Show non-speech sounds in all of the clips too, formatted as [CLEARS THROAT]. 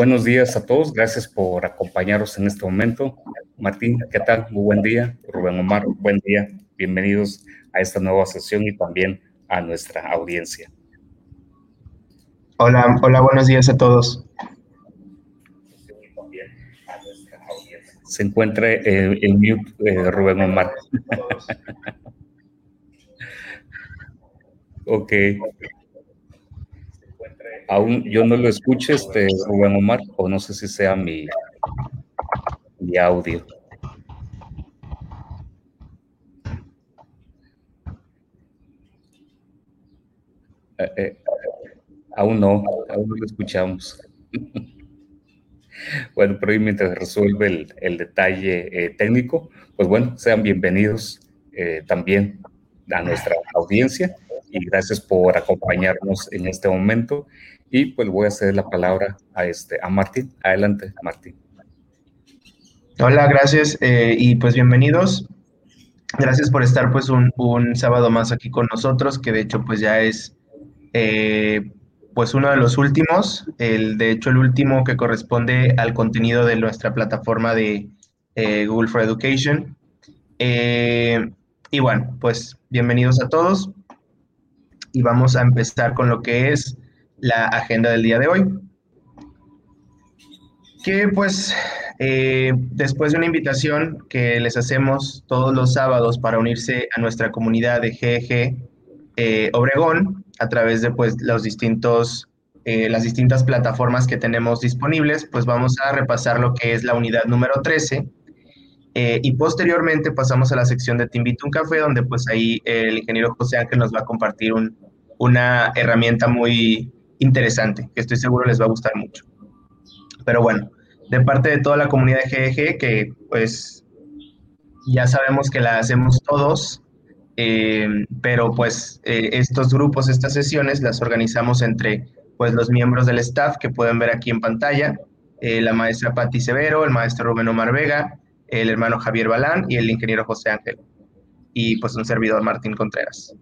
Buenos días a todos. Gracias por acompañarnos en este momento. Martín, ¿qué tal? Muy buen día. Rubén Omar, buen día. Bienvenidos a esta nueva sesión y también a nuestra audiencia. Hola, hola, buenos días a todos. Se encuentra eh, en mute eh, Rubén Omar. [LAUGHS] ok. Aún yo no lo escucho, este Rubén Omar, o no sé si sea mi, audio. Eh, eh, aún no, aún no lo escuchamos. [LAUGHS] bueno, pero mientras resuelve el, detalle eh, técnico, pues bueno, sean bienvenidos también a nuestra audiencia y gracias por acompañarnos en este momento. Y pues voy a ceder la palabra a, este, a Martín. Adelante, Martín. Hola, gracias eh, y pues bienvenidos. Gracias por estar pues un, un, sábado más aquí con nosotros, que de hecho pues ya es eh, pues uno de los últimos, el, de hecho el último que corresponde al contenido de nuestra plataforma de eh, Google for Education. y bueno, pues bienvenidos a todos y vamos a empezar con lo que es la agenda del día de hoy. Que pues eh, después de una invitación que les hacemos todos los sábados para unirse a nuestra comunidad de GG eh, Obregón a través de pues los distintos eh, las distintas plataformas que tenemos disponibles, pues vamos a repasar lo que es la unidad número 13 y posteriormente pasamos a la sección de Te invito un café, donde pues ahí el ingeniero José Ángel nos va a compartir un, una herramienta muy, interesante, que estoy seguro les va a gustar mucho. Pero bueno, de parte de toda la comunidad de GEG, que pues ya sabemos que la hacemos todos, eh, pero pues eh, estos grupos, estas sesiones las organizamos entre pues los miembros del staff que pueden ver aquí en pantalla, eh, la maestra Patti Severo, el maestro Rubén Omar Vega, el hermano Javier Balán y el ingeniero José Ángel, y pues un servidor Martín Contreras.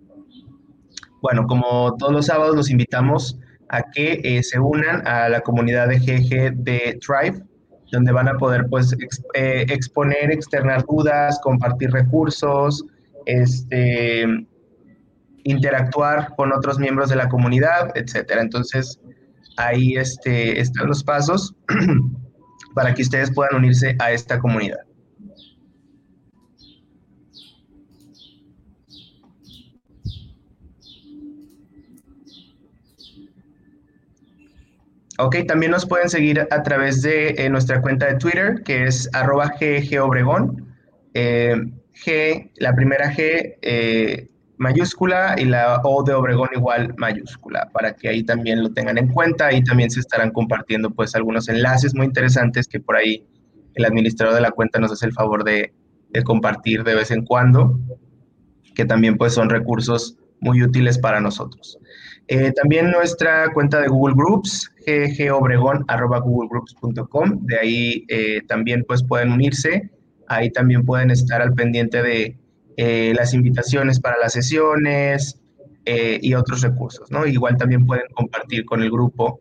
Bueno, como todos los sábados los invitamos a que eh, se unan a la comunidad de GG de Thrive, donde van a poder pues eh, exponer, externar dudas, compartir recursos, este, interactuar con otros miembros de la comunidad, etcétera. Entonces, ahí este, están los pasos [CLEARS THROAT] para que ustedes puedan unirse a esta comunidad. Ok, también nos pueden seguir a través de eh, nuestra cuenta de Twitter, que es arroba ggobregón. Eh, G, la primera G eh, mayúscula y la O de Obregón igual mayúscula, para que ahí también lo tengan en cuenta. y también se estarán compartiendo pues algunos enlaces muy interesantes que por ahí el administrador de la cuenta nos hace el favor de, de compartir de vez en cuando, que también pues son recursos muy útiles para nosotros. Eh, también nuestra cuenta de Google Groups, ggobregón.googlegroups.com, de ahí eh, también pues pueden unirse, ahí también pueden estar al pendiente de eh, las invitaciones para las sesiones y otros recursos, ¿no? Igual también pueden compartir con el grupo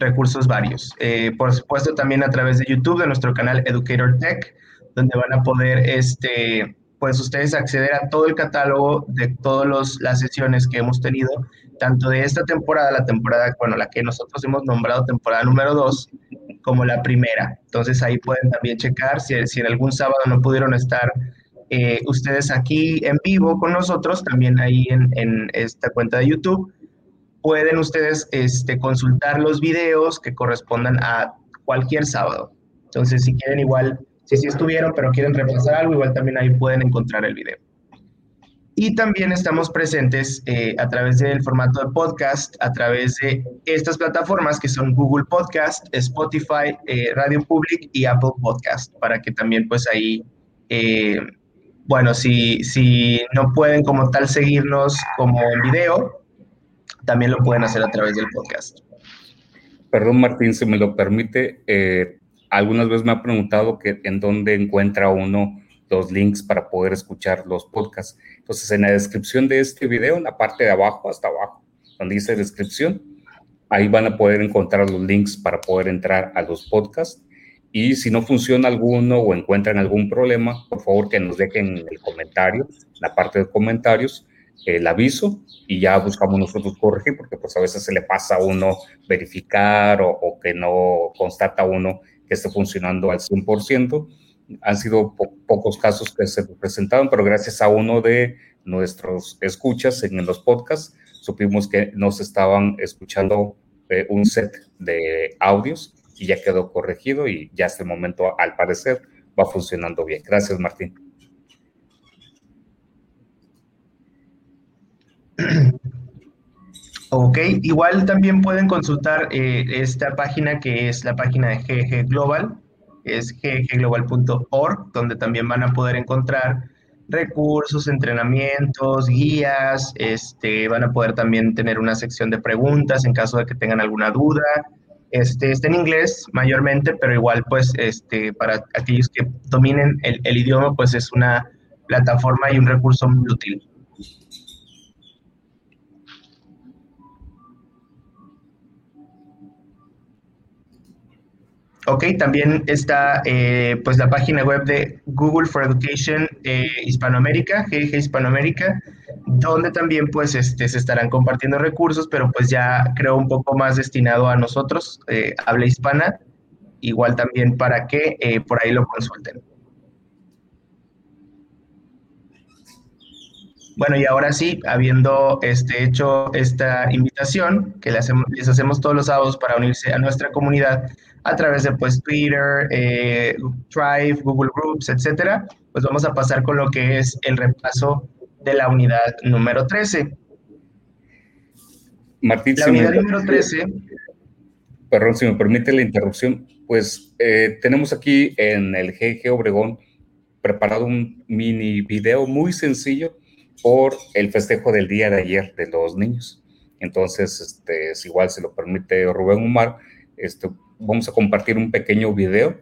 recursos varios. por supuesto también a través de YouTube, de nuestro canal Educator Tech, donde van a poder este, pues ustedes acceder a todo el catálogo de todas las sesiones que hemos tenido, tanto de esta temporada, la temporada, bueno, la que nosotros hemos nombrado temporada número 2, como la primera. Entonces ahí pueden también checar si, si en algún sábado no pudieron estar eh, ustedes aquí en vivo con nosotros, también ahí en, en esta cuenta de YouTube, pueden ustedes este, consultar los videos que correspondan a cualquier sábado. Entonces, si quieren igual si sí estuvieron, pero quieren repasar algo, igual también ahí pueden encontrar el video. Y también estamos presentes eh, a través del formato de podcast, a través de estas plataformas que son Google Podcast, Spotify, eh, Radio Public y Apple Podcast, para que también pues ahí, eh, bueno, si, si no pueden como tal seguirnos como en video, también lo pueden hacer a través del podcast. Perdón Martín, si me lo permite, algunas veces me ha preguntado que en dónde encuentra uno los links para poder escuchar los podcasts. Entonces, en la descripción de este video, en la parte de abajo, hasta abajo, donde dice descripción, ahí van a poder encontrar los links para poder entrar a los podcasts. Y si no funciona alguno o encuentran algún problema, por favor que nos dejen en el comentario, la parte de comentarios, el aviso y ya buscamos nosotros corregir, porque pues a veces se le pasa a uno verificar o, o que no constata uno que esté funcionando al 100% han sido pocos casos que se presentaron, pero gracias a uno de nuestros escuchas en los podcasts, supimos que nos estaban escuchando eh, un set de audios y ya quedó corregido y ya hasta el momento, al parecer, va funcionando bien. Gracias, Martín. [CLEARS THROAT] Ok, igual también pueden consultar eh, esta página que es la página de GG Global, es ggglobal.org, donde también van a poder encontrar recursos, entrenamientos, guías, este, van a poder también tener una sección de preguntas en caso de que tengan alguna duda. Este, está en inglés mayormente, pero igual pues este, para aquellos que dominen el, el idioma, pues es una plataforma y un recurso muy útil. Ok, también está eh, pues la página web de Google for Education eh, Hispanoamérica, GG Hispanoamérica, donde también pues este, se estarán compartiendo recursos, pero pues ya creo un poco más destinado a nosotros, eh, habla hispana, igual también para que por ahí lo consulten. Bueno, y ahora sí, habiendo este, hecho esta invitación que les hacemos, les hacemos todos los sábados para unirse a nuestra comunidad, a través de pues Twitter, eh, Drive, Google Groups, etcétera, pues vamos a pasar con lo que es el repaso de la unidad número 13. Martín, la unidad número 13. Perdón, si me permite la interrupción, pues eh, tenemos aquí en el GG Obregón preparado un mini video muy sencillo por el festejo del día de ayer de los niños. Entonces, este, si igual se lo permite Rubén Umar, este, vamos a compartir un pequeño video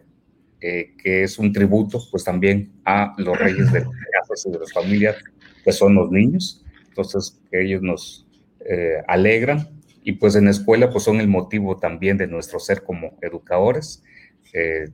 eh, que es un tributo pues también a los reyes de las casas y de las familias que son los niños. Entonces, ellos nos eh, alegran y pues en la escuela pues son el motivo también de nuestro ser como educadores, eh,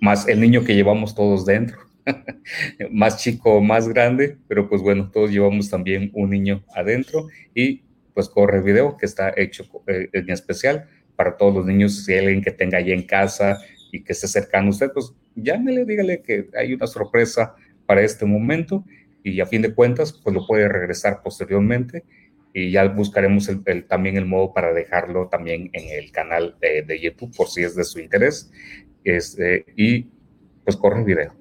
más el niño que llevamos todos dentro, [LAUGHS] más chico más grande, pero pues bueno, todos llevamos también un niño adentro y pues corre el video que está hecho en especial para todos los niños, si hay alguien que tenga ahí en casa y que esté cercano a usted, pues llámele, dígale que hay una sorpresa para este momento y a fin de cuentas, pues lo puede regresar posteriormente y ya buscaremos el, también el modo para dejarlo también en el canal de, de YouTube por si es de su interés. Este, y pues corre el video.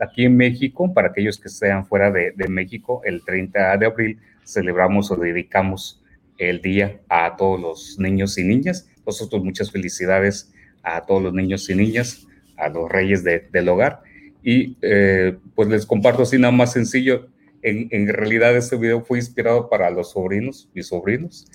Aquí en México, para aquellos que sean fuera de, México, el 30 de abril celebramos o dedicamos el día a todos los niños y niñas. Nosotros muchas felicidades a todos los niños y niñas, a los reyes del hogar. Y eh, pues les comparto así nada más sencillo. En, en, realidad este video fue inspirado para los sobrinos, mis sobrinos.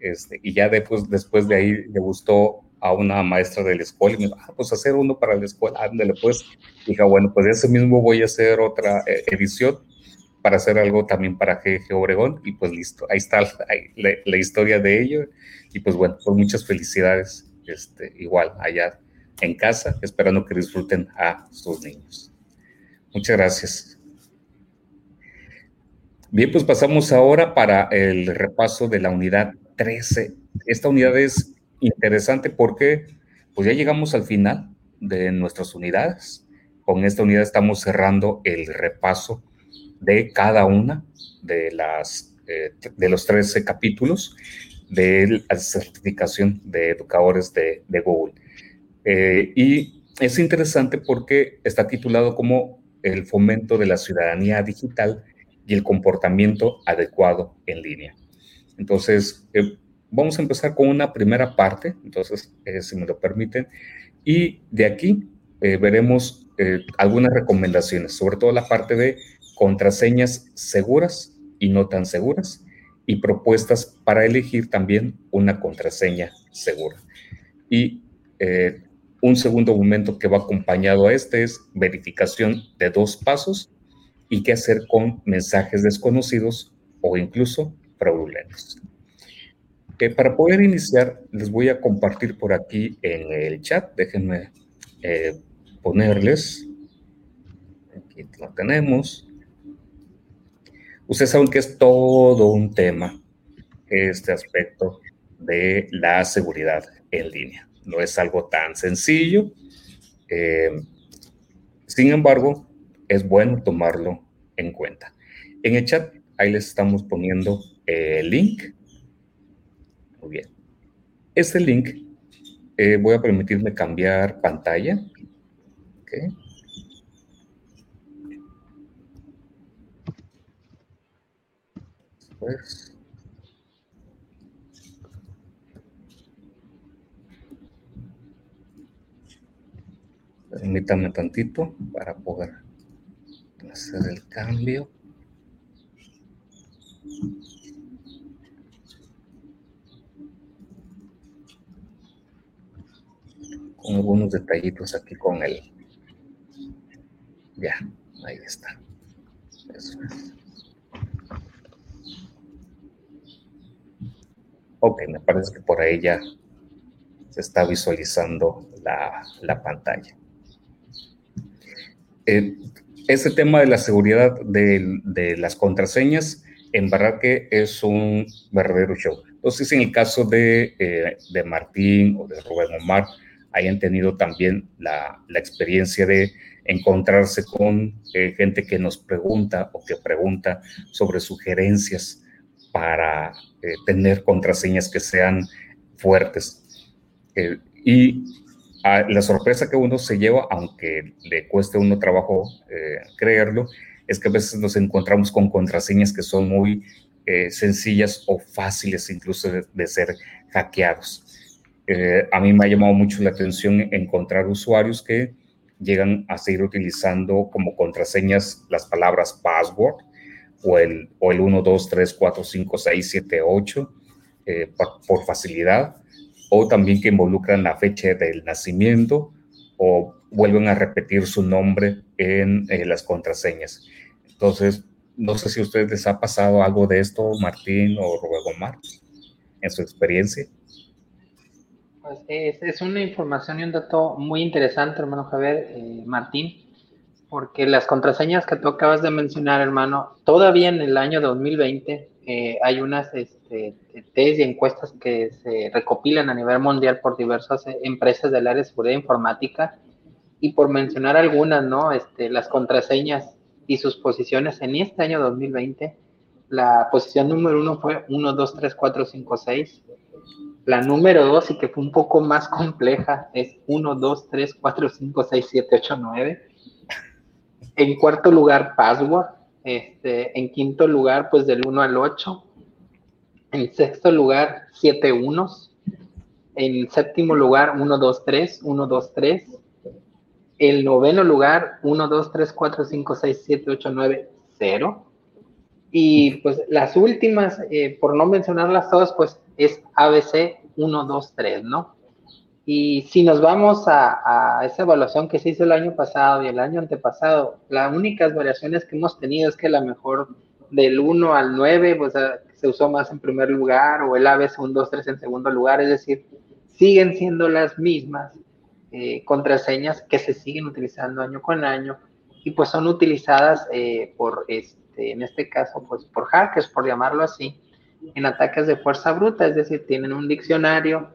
Este, y ya después, después de ahí le gustó a una maestra de la escuela y me dijo, ah, pues hacer uno para la escuela, ándale pues. Dije, bueno, pues ese mismo voy a hacer otra eh, edición para hacer algo también para GG Obregón y pues listo, ahí está la, la, historia de ello y pues bueno, pues muchas felicidades este, igual allá en casa, esperando que disfruten a sus niños. Muchas gracias. Bien, pues pasamos ahora para el repaso de la unidad 13. Esta unidad es interesante porque pues ya llegamos al final de nuestras unidades. Con esta unidad estamos cerrando el repaso de cada una de, las, eh, de los 13 capítulos de la certificación de educadores de, Google. Eh, y es interesante porque está titulado como el fomento de la ciudadanía digital y el comportamiento adecuado en línea. Entonces, eh, vamos a empezar con una primera parte, entonces, si me lo permiten, y de aquí veremos algunas recomendaciones, sobre todo la parte de contraseñas seguras y no tan seguras y propuestas para elegir también una contraseña segura. Y eh, un segundo momento que va acompañado a este es verificación de dos pasos y qué hacer con mensajes desconocidos o incluso fraudulentos. Para poder iniciar, les voy a compartir por aquí en el chat. Déjenme eh, ponerles. Aquí lo tenemos. Ustedes saben que es todo un tema este aspecto de la seguridad en línea. No es algo tan sencillo. Eh, sin embargo, es bueno tomarlo en cuenta. En el chat, ahí les estamos poniendo el link. Muy bien. Este link, eh, voy a permitirme cambiar pantalla. Okay. pues. Permítame tantito para poder hacer el cambio. Con algunos detallitos aquí con él. Ya, ahí está. Eso es. Ok, me parece que por ahí ya se está visualizando la, pantalla. Eh, ese tema de la seguridad de, las contraseñas, en verdad que es un verdadero show. Entonces, en el caso de, eh, de Martín o de Rubén Omar, hayan tenido también la, experiencia de encontrarse con eh, gente que nos pregunta o que pregunta sobre sugerencias para eh, tener contraseñas que sean fuertes. Eh, y la sorpresa que uno se lleva, aunque le cueste uno trabajo creerlo, es que a veces nos encontramos con contraseñas que son muy sencillas o fáciles incluso de, ser hackeados. A mí me ha llamado mucho la atención encontrar usuarios que llegan a seguir utilizando como contraseñas las palabras password o el, o el 1, 2, 3, 4, 5, 6, 7, 8 por, facilidad, o también que involucran la fecha del nacimiento o vuelven a repetir su nombre en las contraseñas. Entonces, no sé si a ustedes les ha pasado algo de esto, Martín o Rubén Omar, en su experiencia. Pues es, es, una información y un dato muy interesante, hermano Javier, eh, Martín porque las contraseñas que tú acabas de mencionar, hermano, todavía en el año 2020 eh, hay unas este, test y encuestas que se recopilan a nivel mundial por diversas eh, empresas del área de seguridad informática y por mencionar algunas, ¿no? Este, las contraseñas y sus posiciones en este año 2020, la posición número uno fue 1, 2, 3, 4, 5, 6. La número dos, y que fue un poco más compleja, es 1, 2, 3, 4, 5, 6, 7, 8, 9 En cuarto lugar, password. Este, en quinto lugar, pues del 1 al 8. En sexto lugar, 7 unos. En séptimo lugar, 1, 2, 3, 1, 2, 3. El noveno lugar, 1, 2, 3, 4, 5, 6, 7, 8, 9, 0. Y pues las últimas, eh, por no mencionarlas todas, pues es ABC 1, 2, 3, ¿no? Y si nos vamos a, esa evaluación que se hizo el año pasado y el año antepasado, las únicas variaciones que hemos tenido es que la mejor del 1 al 9 pues, se usó más en primer lugar o el ABC 1, 2, 3 en segundo lugar, es decir, siguen siendo las mismas eh, contraseñas que se siguen utilizando año con año y pues son utilizadas eh, por, este, en este caso, pues por hackers, por llamarlo así, en ataques de fuerza bruta, es decir, tienen un diccionario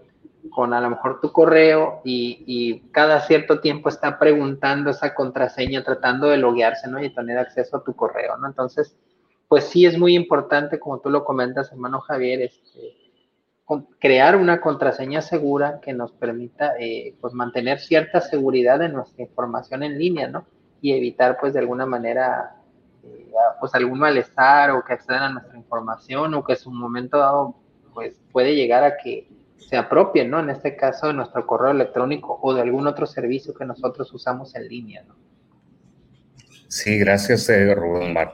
con a lo mejor tu correo y, y, cada cierto tiempo está preguntando esa contraseña, tratando de loguearse, ¿no? Y tener acceso a tu correo, ¿no? Entonces, pues sí es muy importante, como tú lo comentas, hermano Javier, este, crear una contraseña segura que nos permita eh, pues mantener cierta seguridad de nuestra información en línea, ¿no? Y evitar pues de alguna manera eh, pues algún malestar o que accedan a nuestra información o que en un momento dado pues puede llegar a que se apropien, ¿no? En este caso de nuestro correo electrónico o de algún otro servicio que nosotros usamos en línea, ¿no? Sí, gracias, eh, Rubén Mar.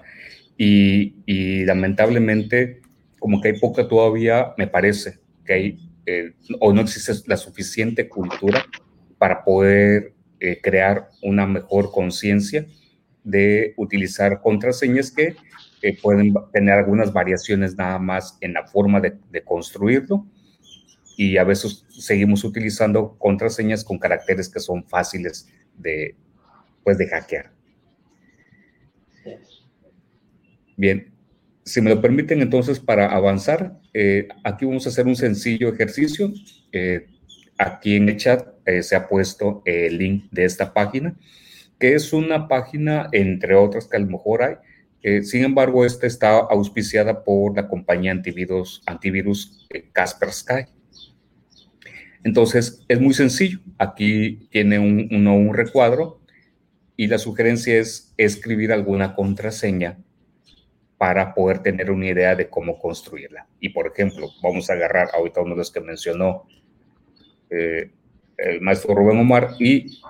Y, y lamentablemente, como que hay poca todavía, me parece, que hay eh, o no existe la suficiente cultura para poder eh, crear una mejor conciencia de utilizar contraseñas que eh, pueden tener algunas variaciones nada más en la forma de, construirlo y a veces seguimos utilizando contraseñas con caracteres que son fáciles de, pues, de hackear. Bien, si me lo permiten entonces para avanzar, eh, aquí vamos a hacer un sencillo ejercicio. Eh, aquí en el chat eh, se ha puesto el link de esta página, que es una página, entre otras que a lo mejor hay. sin embargo, esta está auspiciada por la compañía antivirus, antivirus Kaspersky. Entonces, es muy sencillo. Aquí tiene un, uno, un recuadro y la sugerencia es escribir alguna contraseña para poder tener una idea de cómo construirla. Y por ejemplo, vamos a agarrar ahorita uno de los que mencionó eh, el maestro Rubén Omar y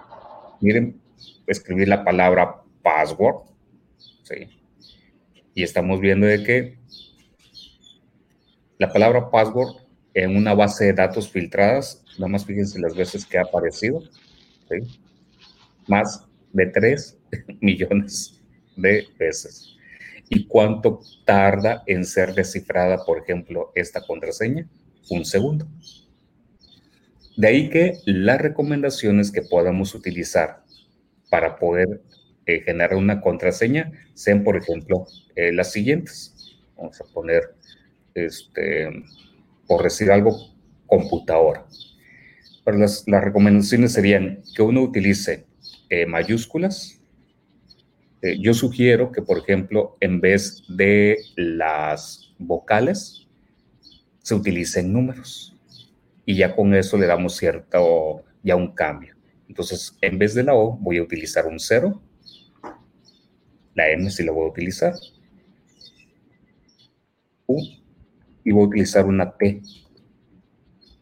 miren, escribir la palabra password. ¿sí? Y estamos viendo de que la palabra password en una base de datos filtradas, nada más fíjense las veces que ha aparecido, ¿sí? más de 3 [LAUGHS] millones de veces y cuánto tarda en ser descifrada, por ejemplo, esta contraseña. Un segundo. De ahí que las recomendaciones que podamos utilizar para poder eh, generar una contraseña sean, por ejemplo, eh, las siguientes. Vamos a poner, este, por decir algo, computadora. Pero las, las recomendaciones serían que uno utilice eh, mayúsculas, yo sugiero que, por ejemplo, en vez de las vocales, se utilicen números. Y ya con eso le damos cierto, ya un cambio. Entonces, en vez de la O, voy a utilizar un 0. La M sí la voy a utilizar. U. Y voy a utilizar una T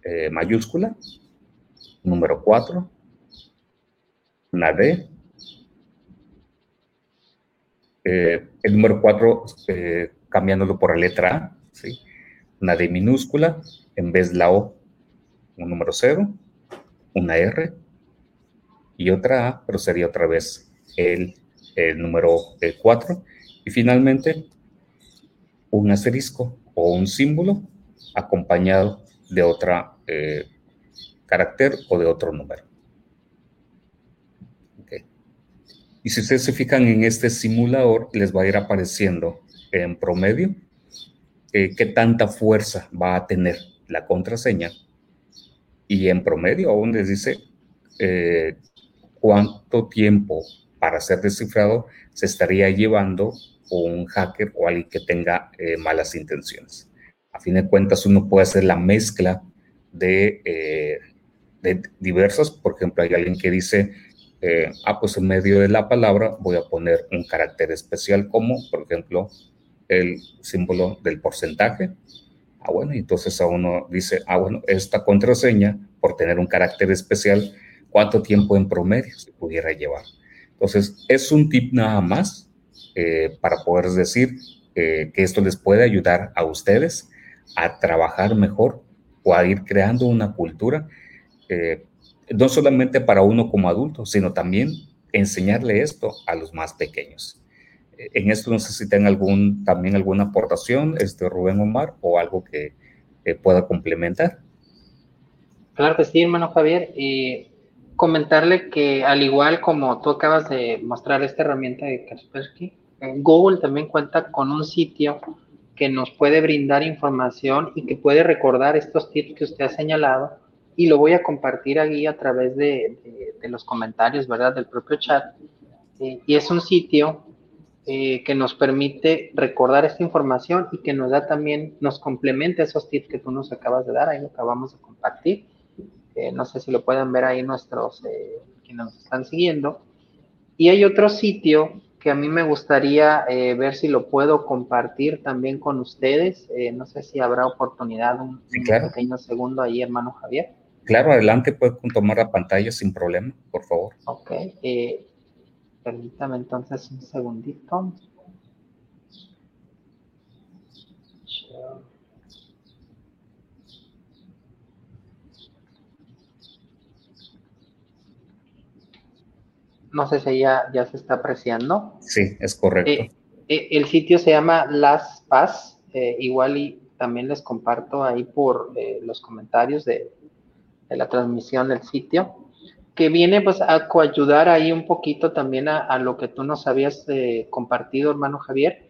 eh, mayúscula. Número 4. Una D eh, el número 4 eh, cambiándolo por la letra A, ¿sí? una D minúscula, en vez de la O, un número 0, una R y otra A, pero sería otra vez el, número 4. Eh, y finalmente, un asterisco o un símbolo acompañado de otra carácter o de otro número. Y si ustedes se fijan en este simulador, les va a ir apareciendo en promedio eh, qué tanta fuerza va a tener la contraseña. Y en promedio aún les dice eh, cuánto tiempo para ser descifrado se estaría llevando un hacker o alguien que tenga eh, malas intenciones. A fin de cuentas, uno puede hacer la mezcla de, de diversas. Por ejemplo, hay alguien que dice eh, ah, pues en medio de la palabra voy a poner un carácter especial como, por ejemplo, el símbolo del porcentaje. Ah, bueno, entonces a uno dice, ah, bueno, esta contraseña, por tener un carácter especial, ¿cuánto tiempo en promedio se pudiera llevar? Entonces, es un tip nada más eh, para poder decir eh, que esto les puede ayudar a ustedes a trabajar mejor o a ir creando una cultura no solamente para uno como adulto, sino también enseñarle esto a los más pequeños. En esto no sé si tengan algún, también alguna aportación, este Rubén Omar, o algo que pueda complementar. Claro que sí, hermano Javier. Y comentarle que al igual como tú acabas de mostrar esta herramienta de Kaspersky, Google también cuenta con un sitio que nos puede brindar información y que puede recordar estos tips que usted ha señalado y lo voy a compartir aquí a través de, los comentarios, ¿verdad? Del propio chat. Eh, y es un sitio eh, que nos permite recordar esta información y que nos da también, nos complementa esos tips que tú nos acabas de dar, ahí lo acabamos de compartir. Eh, no sé si lo pueden ver ahí nuestros, quienes nos están siguiendo. Y hay otro sitio que a mí me gustaría ver si lo puedo compartir también con ustedes. no sé si habrá oportunidad, un, pequeño segundo ahí, hermano Javier. Claro, adelante, pueden tomar la pantalla sin problema, por favor. Ok, eh, permítame entonces un segundito. No sé si ya, ya se está apreciando. Sí, es correcto. Eh, eh, el sitio se llama Las Paz, igual y también les comparto ahí por los comentarios de, de la transmisión del sitio, que viene pues a coayudar ahí un poquito también a, lo que tú nos habías eh, compartido, hermano Javier,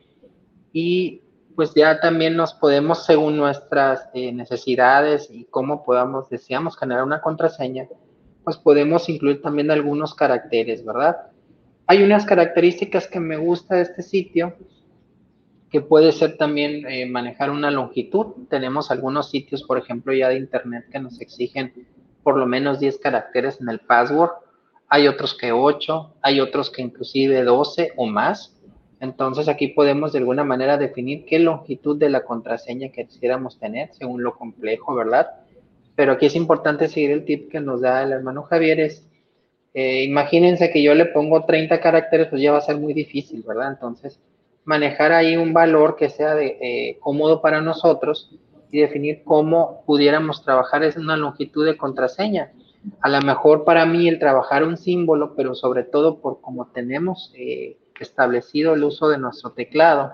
y pues ya también nos podemos, según nuestras eh, necesidades y cómo podamos, deseamos generar una contraseña, pues podemos incluir también algunos caracteres, ¿verdad? Hay unas características que me gusta de este sitio, que puede ser también eh, manejar una longitud. Tenemos algunos sitios, por ejemplo, ya de Internet que nos exigen por lo menos 10 caracteres en el password. Hay otros que 8, hay otros que inclusive 12 o más. Entonces aquí podemos de alguna manera definir qué longitud de la contraseña quisiéramos tener según lo complejo, ¿verdad? Pero aquí es importante seguir el tip que nos da el hermano Javier. Es, eh, imagínense que yo le pongo 30 caracteres, pues ya va a ser muy difícil, ¿verdad? Entonces, manejar ahí un valor que sea de, eh, cómodo para nosotros y definir cómo pudiéramos trabajar es una longitud de contraseña. A lo mejor para mí el trabajar un símbolo, pero sobre todo por cómo tenemos eh, establecido el uso de nuestro teclado,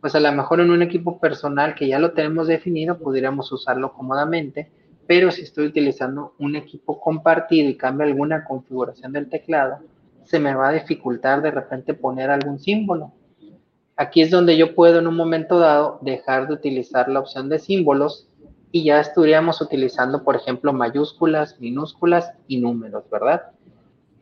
pues a lo mejor en un equipo personal que ya lo tenemos definido, pudiéramos usarlo cómodamente, pero si estoy utilizando un equipo compartido y cambia alguna configuración del teclado, se me va a dificultar de repente poner algún símbolo. Aquí es donde yo puedo en un momento dado dejar de utilizar la opción de símbolos y ya estaríamos utilizando, por ejemplo, mayúsculas, minúsculas y números, ¿verdad?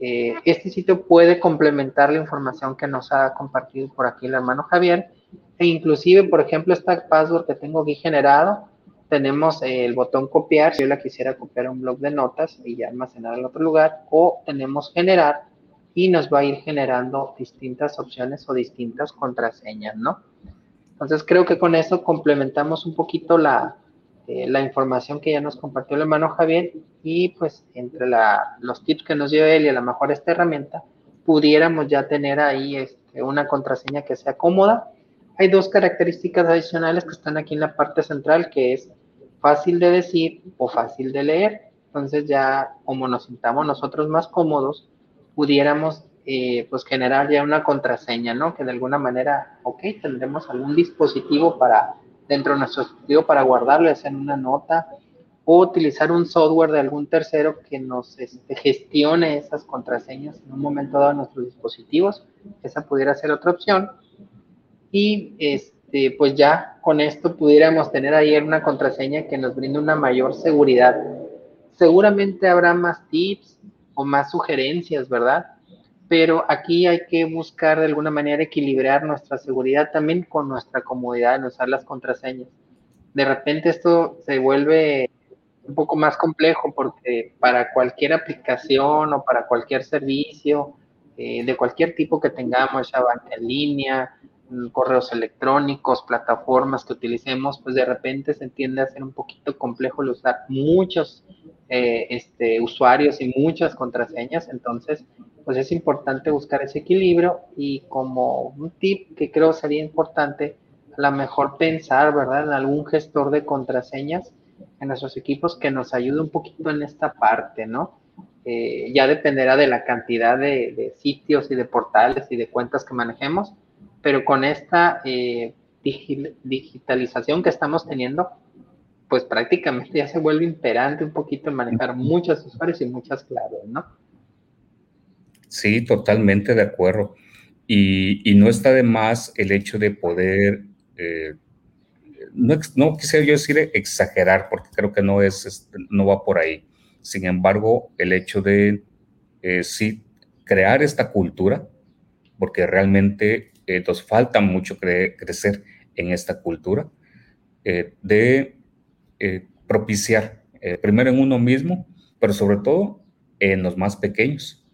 Eh, este sitio puede complementar la información que nos ha compartido por aquí el hermano Javier e inclusive, por ejemplo, esta password que tengo aquí generado, tenemos el botón copiar, si yo la quisiera copiar a un blog de notas y ya almacenar en otro lugar, o tenemos generar, y nos va a ir generando distintas opciones o distintas contraseñas, ¿no? Entonces creo que con eso complementamos un poquito la, eh, la información que ya nos compartió el hermano Javier y pues entre los tips que nos dio él y a lo mejor esta herramienta pudiéramos ya tener ahí este, una contraseña que sea cómoda. Hay dos características adicionales que están aquí en la parte central que es fácil de decir o fácil de leer. Entonces ya como nos sintamos nosotros más cómodos, pudiéramos eh, pues generar ya una contraseña, ¿no? Que de alguna manera, ok, tendremos algún dispositivo para dentro de nuestro dispositivo para guardarlo, en una nota, o utilizar un software de algún tercero que nos este, gestione esas contraseñas en un momento dado en nuestros dispositivos. Esa pudiera ser otra opción. Y este, pues ya con esto pudiéramos tener ahí una contraseña que nos brinde una mayor seguridad. Seguramente habrá más tips, o más sugerencias, ¿verdad? Pero aquí hay que buscar de alguna manera equilibrar nuestra seguridad también con nuestra comodidad en usar las contraseñas. De repente esto se vuelve un poco más complejo porque para cualquier aplicación o para cualquier servicio eh, de cualquier tipo que tengamos, ya en línea, correos electrónicos, plataformas que utilicemos, pues de repente se entiende a ser un poquito complejo el usar muchos eh, este, usuarios y muchas contraseñas. Entonces, pues es importante buscar ese equilibrio y como un tip que creo sería importante, a lo mejor pensar, ¿verdad?, en algún gestor de contraseñas en nuestros equipos que nos ayude un poquito en esta parte, ¿no? Eh, ya dependerá de la cantidad de, sitios y de portales y de cuentas que manejemos, pero con esta eh, digitalización que estamos teniendo, pues prácticamente ya se vuelve imperante un poquito en manejar muchos usuarios y muchas claves, ¿no? Sí, totalmente de acuerdo. Y, no está de más el hecho de poder eh, no, no quisiera yo decir exagerar, porque creo que no es, no va por ahí. Sin embargo, el hecho de eh, sí crear esta cultura, porque realmente eh, nos falta mucho crecer en esta cultura, eh, de propiciar, primero en uno mismo, pero sobre todo en los más pequeños.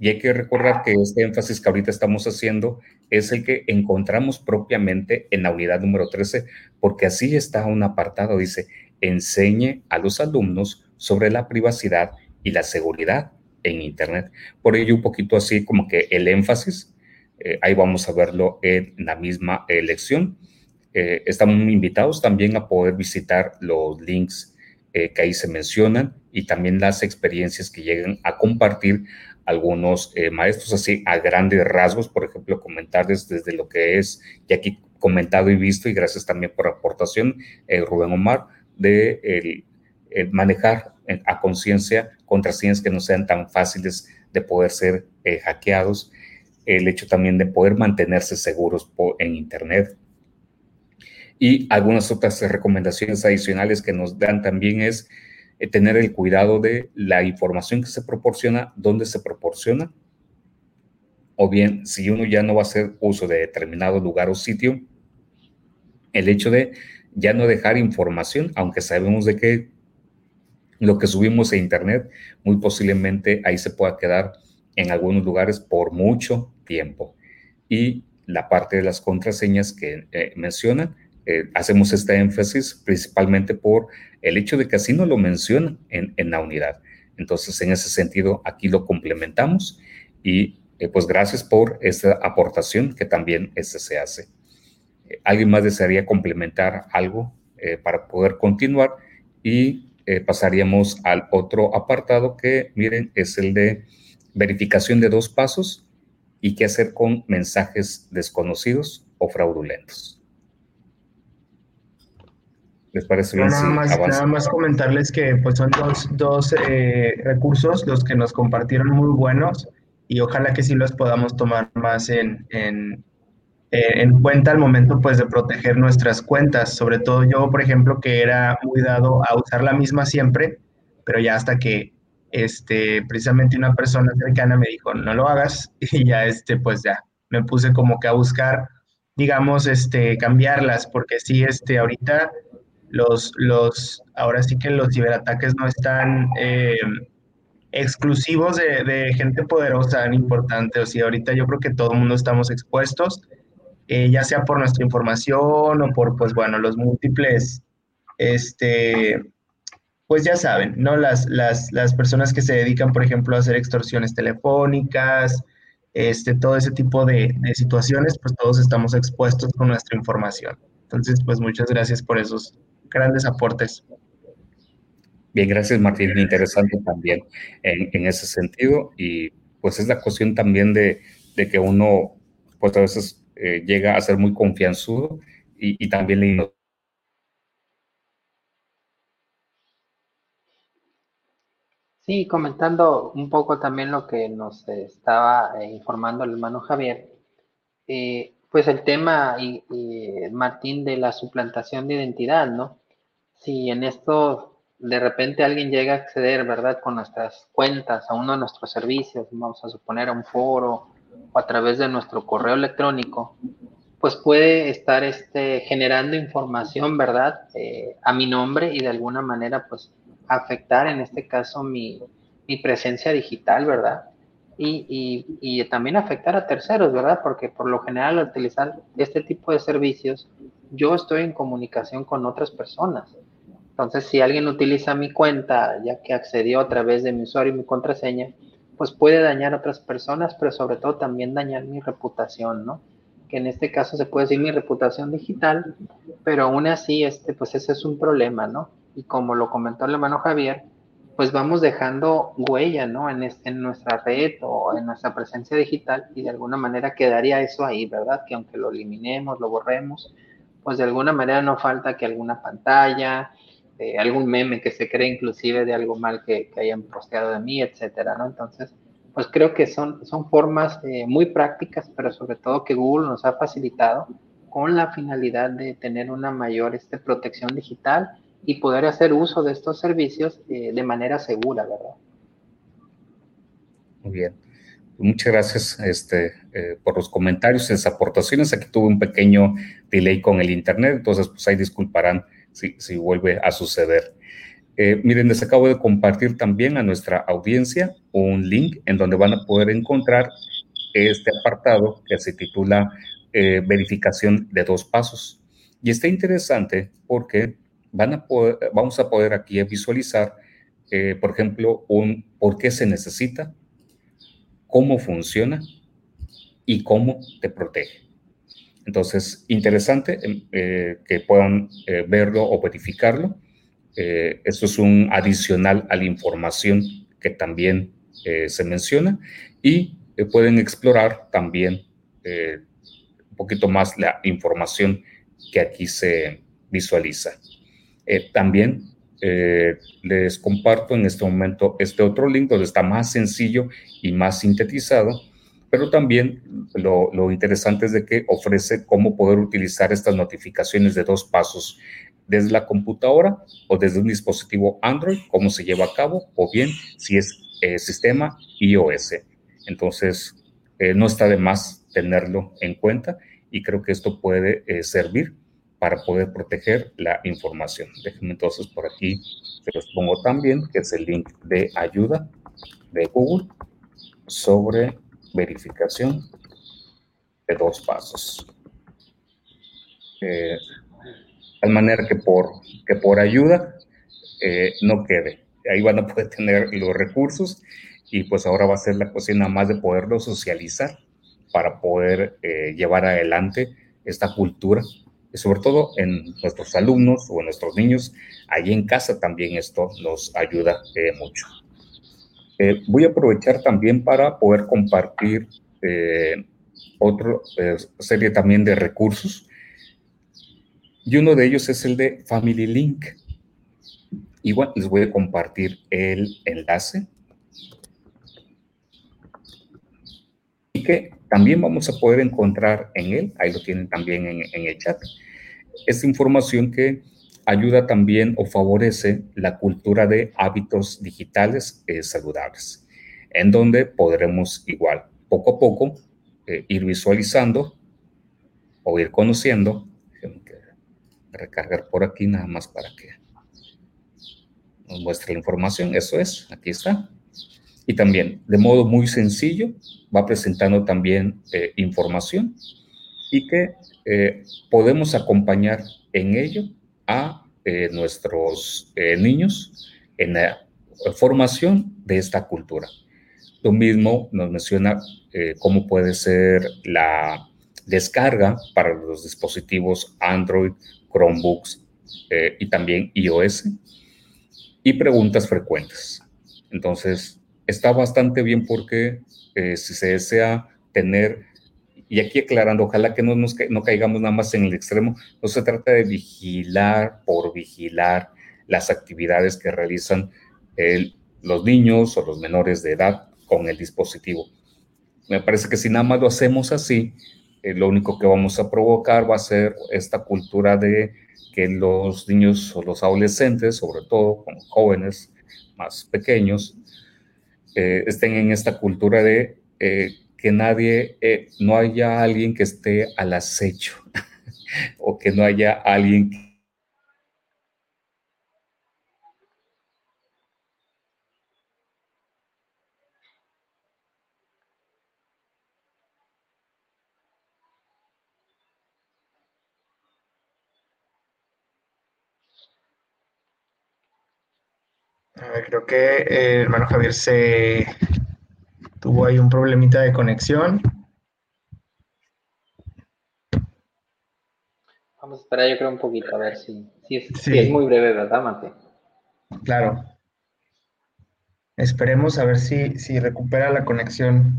Y hay que recordar que este énfasis que ahorita estamos haciendo es el que encontramos propiamente en la unidad número 13, porque así está un apartado, dice, enseñe a los alumnos sobre la privacidad y la seguridad en Internet. Por ello, un poquito así como que el énfasis, eh, ahí vamos a verlo en la misma lección. Eh, estamos invitados también a poder visitar los links eh, que ahí se mencionan y también las experiencias que llegan a compartir algunos eh, maestros así a grandes rasgos, por ejemplo, comentarles desde lo que es, ya aquí comentado y visto, y gracias también por la aportación, Rubén Omar, de el, manejar a conciencia contraseñas que no sean tan fáciles de poder ser hackeados, el hecho también de poder mantenerse seguros en Internet. Y algunas otras recomendaciones adicionales que nos dan también es eh, tener el cuidado de la información que se proporciona, dónde se proporciona, o bien si uno ya no va a hacer uso de determinado lugar o sitio, el hecho de ya no dejar información, aunque sabemos de que lo que subimos a internet muy posiblemente ahí se pueda quedar en algunos lugares por mucho tiempo. Y la parte de las contraseñas que eh, mencionan, eh, hacemos este énfasis principalmente por el hecho de que así no lo mencionan en, la unidad. Entonces, en ese sentido, aquí lo complementamos y eh, pues gracias por esta aportación que también este se hace. Eh, ¿Alguien más desearía complementar algo para poder continuar? Y pasaríamos al otro apartado que, miren, es el de verificación de dos pasos y qué hacer con mensajes desconocidos o fraudulentos. ¿Les parece bien? nada, más, nada más comentarles que pues son dos, dos eh, recursos los que nos compartieron muy buenos y ojalá que sí los podamos tomar más en, en, eh, en, cuenta al momento pues de proteger nuestras cuentas. Sobre todo yo, por ejemplo, que era muy dado a usar la misma siempre, pero ya hasta que este, precisamente una persona cercana me dijo, no lo hagas, [LAUGHS] y ya este, pues ya me puse como que a buscar, digamos, este, cambiarlas, porque sí, este, ahorita los, los, ahora sí que los ciberataques no están eh, exclusivos de, gente poderosa, tan importante. O sea, ahorita yo creo que todo el mundo estamos expuestos, eh, ya sea por nuestra información o por, pues bueno, los múltiples, este, pues ya saben, ¿no? Las, las, las personas que se dedican, por ejemplo, a hacer extorsiones telefónicas, este, todo ese tipo de, de situaciones, pues todos estamos expuestos con nuestra información. Entonces, pues muchas gracias por esos grandes aportes. Bien, gracias Martín, interesante también en, ese sentido y pues es la cuestión también de, que uno pues a veces eh, llega a ser muy confianzudo y, también le Sí, comentando un poco también lo que nos estaba eh, informando el hermano Javier, eh, pues el tema, y, Martín, de la suplantación de identidad, ¿no? Si en esto de repente alguien llega a acceder, ¿verdad?, con nuestras cuentas a uno de nuestros servicios, vamos a suponer a un foro o a través de nuestro correo electrónico, pues puede estar este, generando información, ¿verdad?, eh, a mi nombre y de alguna manera, pues, afectar en este caso mi, presencia digital, ¿verdad? Y, y, también afectar a terceros, ¿verdad? Porque por lo general al utilizar este tipo de servicios, yo estoy en comunicación con otras personas. Entonces, si alguien utiliza mi cuenta, ya que accedió a través de mi usuario y mi contraseña, pues puede dañar a otras personas, pero sobre todo también dañar mi reputación, ¿no? Que en este caso se puede decir mi reputación digital, pero aún así, este, pues ese es un problema, ¿no? Y como lo comentó el hermano Javier, pues vamos dejando huella, ¿no? En, en nuestra red o en nuestra presencia digital y de alguna manera quedaría eso ahí, ¿verdad? Que aunque lo eliminemos, lo borremos, pues de alguna manera no falta que alguna pantalla, eh, algún meme que se cree inclusive de algo mal que, hayan posteado de mí, etcétera, ¿no? Entonces, pues creo que son, son formas eh, muy prácticas, pero sobre todo que Google nos ha facilitado con la finalidad de tener una mayor este, protección digital y poder hacer uso de estos servicios eh, de manera segura, ¿verdad? Muy bien. Muchas gracias este, eh, por los comentarios, las aportaciones. Aquí tuve un pequeño delay con el internet, entonces pues ahí disculparán si, si vuelve a suceder. Eh, miren, les acabo de compartir también a nuestra audiencia un link en donde van a poder encontrar este apartado que se titula verificación de dos pasos. Y está interesante porque van a vamos a poder aquí visualizar, eh, por ejemplo, un por qué se necesita, cómo funciona y cómo te protege. Entonces, interesante em, eh, que puedan eh, verlo o verificarlo. esto es un adicional a la información que también se menciona y pueden explorar también un poquito más la información que aquí se visualiza. Eh, también eh, les comparto en este momento este otro link donde está más sencillo y más sintetizado, pero también lo, interesante es de que ofrece cómo poder utilizar estas notificaciones de dos pasos desde la computadora o desde un dispositivo Android, cómo se lleva a cabo, o bien si es eh, sistema iOS. Entonces, no está de más tenerlo en cuenta y creo que esto puede servir para poder proteger la información. Déjenme entonces por aquí, se los pongo también, que es el link de ayuda de Google sobre verificación de dos pasos. Eh, de manera que por, que por ayuda eh, no quede. Ahí van a poder [LAUGHS] tener los recursos y pues ahora va a ser la cocina más de poderlo socializar para poder eh, llevar adelante esta cultura sobre todo en nuestros alumnos o en nuestros niños, allí en casa también esto nos ayuda eh, mucho. Eh, voy a aprovechar también para poder compartir eh, otra serie también de recursos y uno de ellos es el de Family Link. Igual les voy a compartir el enlace y que también vamos a poder encontrar en él, ahí lo tienen también en, el chat, esta información que ayuda también o favorece la cultura de hábitos digitales eh, saludables, en donde podremos igual, poco a poco, eh, ir visualizando o ir conociendo. recargar por aquí nada más para que nos muestre la información. Eso es, aquí está. Y también, de modo muy sencillo, va presentando también eh, información y que eh, podemos acompañar en ello a eh, nuestros niños en la formación de esta cultura. Lo mismo nos menciona cómo puede ser la descarga para los dispositivos Android, Chromebooks y también iOS y preguntas frecuentes. Entonces, está bastante bien porque eh, si se desea tener, y aquí aclarando, ojalá que no, nos, no caigamos nada más en el extremo, no se trata de vigilar por vigilar las actividades que realizan los niños o los menores de edad con el dispositivo. Me parece que si nada más lo hacemos así, eh, lo único que vamos a provocar va a ser esta cultura de que los niños o los adolescentes, sobre todo como jóvenes más pequeños, eh, estén en esta cultura de eh, que nadie, eh, no haya alguien que esté al acecho [LAUGHS] o que no haya alguien A ver, creo que el hermano Javier se tuvo ahí un problemita de conexión. Vamos a esperar, yo creo, un poquito, a ver si, es, muy breve, ¿verdad, Mate? Claro. Esperemos a ver si, si recupera la conexión.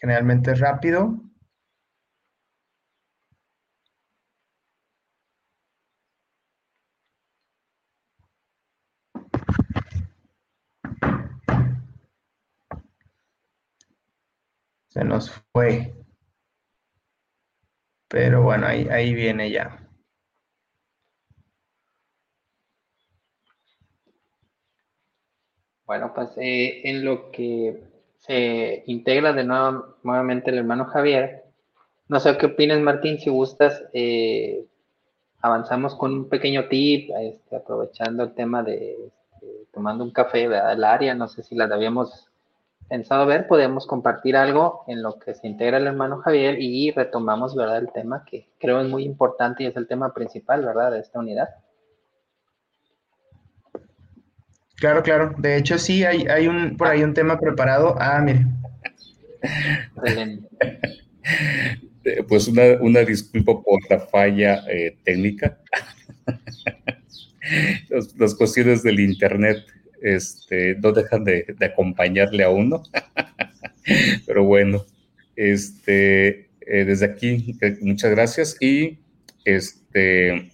Generalmente es rápido. Se nos fue. Pero bueno, ahí, ahí viene ya. Bueno, pues eh, en lo que se integra de nuevo nuevamente el hermano Javier, no sé qué opinas Martín, si gustas, eh, avanzamos con un pequeño tip, este, aprovechando el tema de este, tomando un café, del área, no sé si la habíamos pensado ver, podemos compartir algo en lo que se integra el hermano Javier y retomamos, ¿verdad? El tema que creo es muy importante y es el tema principal, ¿verdad? De esta unidad. Claro, claro. De hecho, sí, hay, hay un, por ahí un tema preparado. Ah, mire. [LAUGHS] Pues una, una, disculpa por la falla eh, técnica. [LAUGHS] las cuestiones del Internet este, no dejan de, acompañarle a uno. [LAUGHS] Pero bueno, este, eh, desde aquí, eh, muchas gracias y este,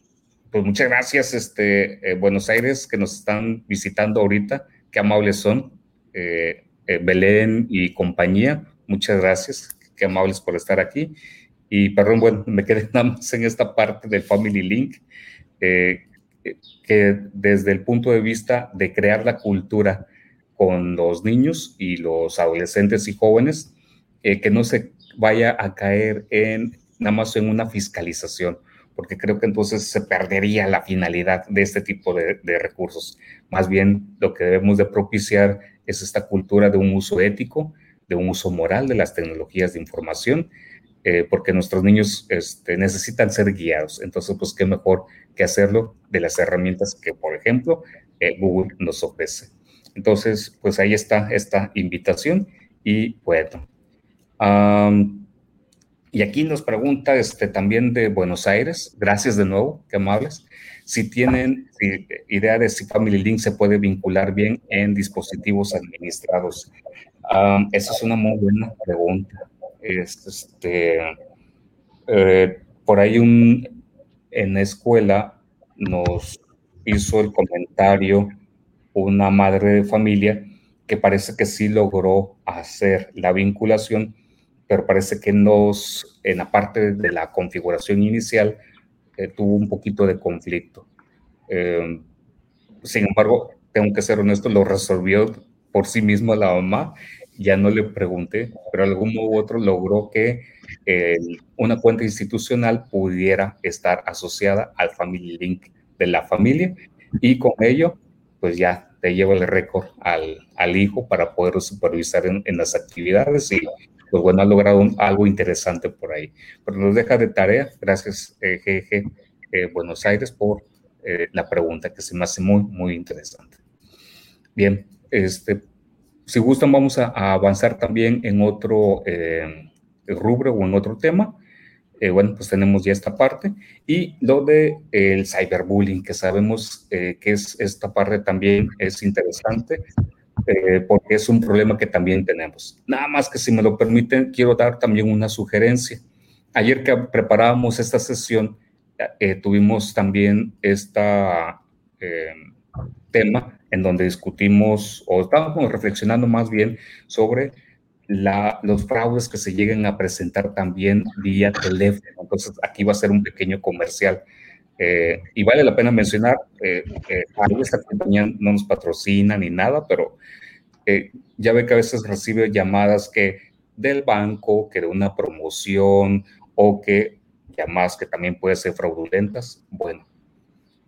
pues muchas gracias, este, eh, Buenos Aires, que nos están visitando ahorita. Qué amables son. Belén y compañía, muchas gracias. Qué amables por estar aquí. Y perdón, bueno, me quedé [LAUGHS] nada más en esta parte del Family Link que desde el punto de vista de crear la cultura con los niños y los adolescentes y jóvenes, eh, que no se vaya a caer en nada más en una fiscalización, porque creo que entonces se perdería la finalidad de este tipo de, de recursos. Más bien lo que debemos de propiciar es esta cultura de un uso ético, de un uso moral de las tecnologías de información eh, porque nuestros niños este, necesitan ser guiados. Entonces, pues qué mejor que hacerlo de las herramientas que, por ejemplo, eh, Google nos ofrece. Entonces, pues ahí está esta invitación y bueno. y aquí nos pregunta este, también de Buenos Aires, gracias de nuevo, qué amables, si tienen idea de si Family Link se puede vincular bien en dispositivos administrados. esa es una muy buena pregunta este, eh, por ahí un, en escuela nos hizo el comentario una madre de familia que parece que sí logró hacer la vinculación, pero parece que nos, en la parte de la configuración inicial, eh, tuvo un poquito de conflicto. Eh, sin embargo, tengo que ser honesto, lo resolvió por sí mismo la mamá ya no le pregunté, pero algún modo u otro logró que una cuenta institucional pudiera estar asociada al Family Link de la familia y con ello, pues ya te lleva el récord al, al hijo para poder supervisar en, las actividades y pues bueno, ha logrado algo interesante por ahí. Pero nos deja de tarea, gracias eh, eh, Buenos Aires por eh, la pregunta que se me hace muy, muy interesante. Bien, este, si gustan, vamos a, avanzar también en otro eh, rubro o en otro tema. Eh, bueno, pues tenemos ya esta parte. Y lo de el cyberbullying, que sabemos eh, que es esta parte también es interesante, porque es un problema que también tenemos. Nada más que si me lo permiten, quiero dar también una sugerencia. Ayer que preparábamos esta sesión, tuvimos también este tema en donde discutimos o estábamos reflexionando más bien sobre la, los fraudes que se lleguen a presentar también vía teléfono. Entonces, aquí va a ser un pequeño comercial. Eh, y vale la pena mencionar, eh, eh, esta compañía no nos patrocina ni nada, pero eh, ya ve que a veces recibe llamadas que del banco, que de una promoción o que llamadas que también pueden ser fraudulentas. Bueno,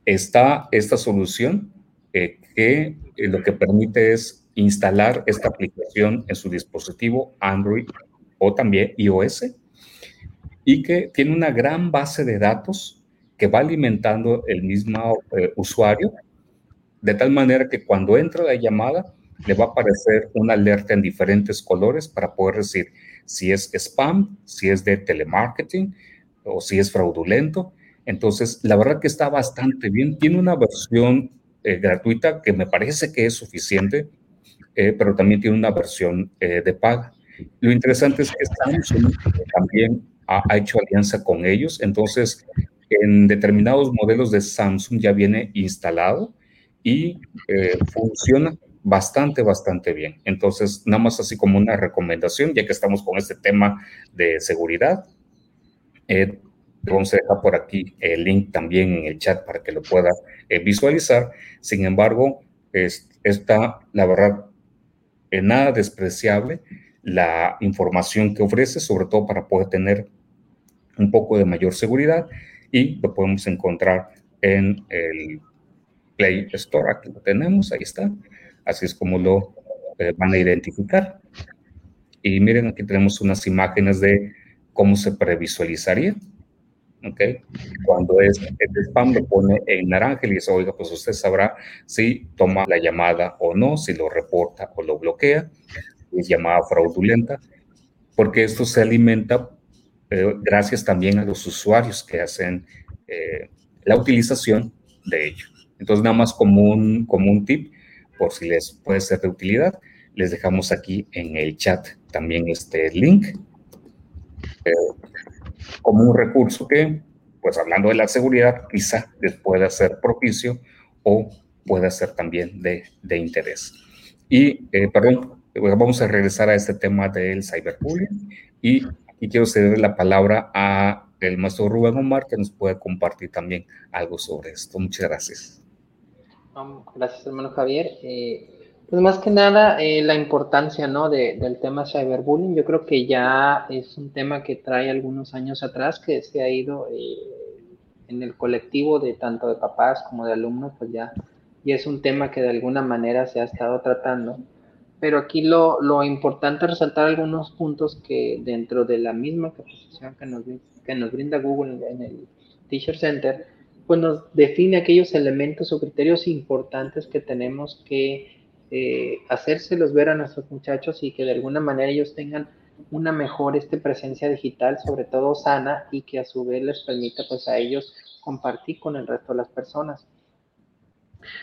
está esta solución que eh, lo que permite es instalar esta aplicación en su dispositivo Android o también iOS y que tiene una gran base de datos que va alimentando el mismo eh, usuario de tal manera que cuando entra la llamada, le va a aparecer una alerta en diferentes colores para poder decir si es spam, si es de telemarketing o si es fraudulento. Entonces, la verdad que está bastante bien. Tiene una versión eh, gratuita que me parece que es suficiente, eh, pero también tiene una versión eh, de paga. Lo interesante es que Samsung también ha, hecho alianza con ellos, entonces en determinados modelos de Samsung ya viene instalado y funciona bastante, bastante bien. Entonces, nada más así como una recomendación, ya que estamos con este tema de seguridad, eh, vamos a dejar por aquí el link también en el chat para que lo pueda eh, visualizar. Sin embargo, es, está, la verdad, en nada despreciable la información que ofrece, sobre todo para poder tener un poco de mayor seguridad y lo podemos encontrar en el Play Store. Aquí lo tenemos, ahí está. Así es como lo eh, van a identificar. Y miren, aquí tenemos unas imágenes de cómo se previsualizaría. ¿Ok? Cuando es el spam lo pone en naranja y dice, oiga, pues usted sabrá si toma la llamada o no, si lo reporta o lo bloquea, es llamada fraudulenta, porque esto se alimenta gracias también a los usuarios que hacen eh, la utilización de ello. Entonces, nada más como un, como un tip, por si les puede ser de utilidad, les dejamos aquí en el chat también este link eh, como un recurso que, pues hablando de la seguridad, quizá les pueda ser propicio o pueda ser también de, de interés. Y, eh, perdón, vamos a regresar a este tema del cyberbullying y, y quiero ceder la palabra a el maestro Rubén Omar que nos puede compartir también algo sobre esto. Muchas gracias. Gracias, hermano Javier. Eh, pues más que nada, eh, la importancia ¿no? de, del tema cyberbullying, yo creo que ya es un tema que trae algunos años atrás, que se ha ido eh, en el colectivo de tanto de papás como de alumnos, pues ya, y es un tema que de alguna manera se ha estado tratando. Pero aquí lo, lo importante es resaltar algunos puntos que dentro de la misma capacitación que nos, que nos brinda Google en el Teacher Center, pues nos define aquellos elementos o criterios importantes que tenemos que eh, hacérselos ver a nuestros muchachos y que de alguna manera ellos tengan una mejor este, presencia digital, sobre todo sana, y que a su vez les permita pues a ellos compartir con el resto de las personas.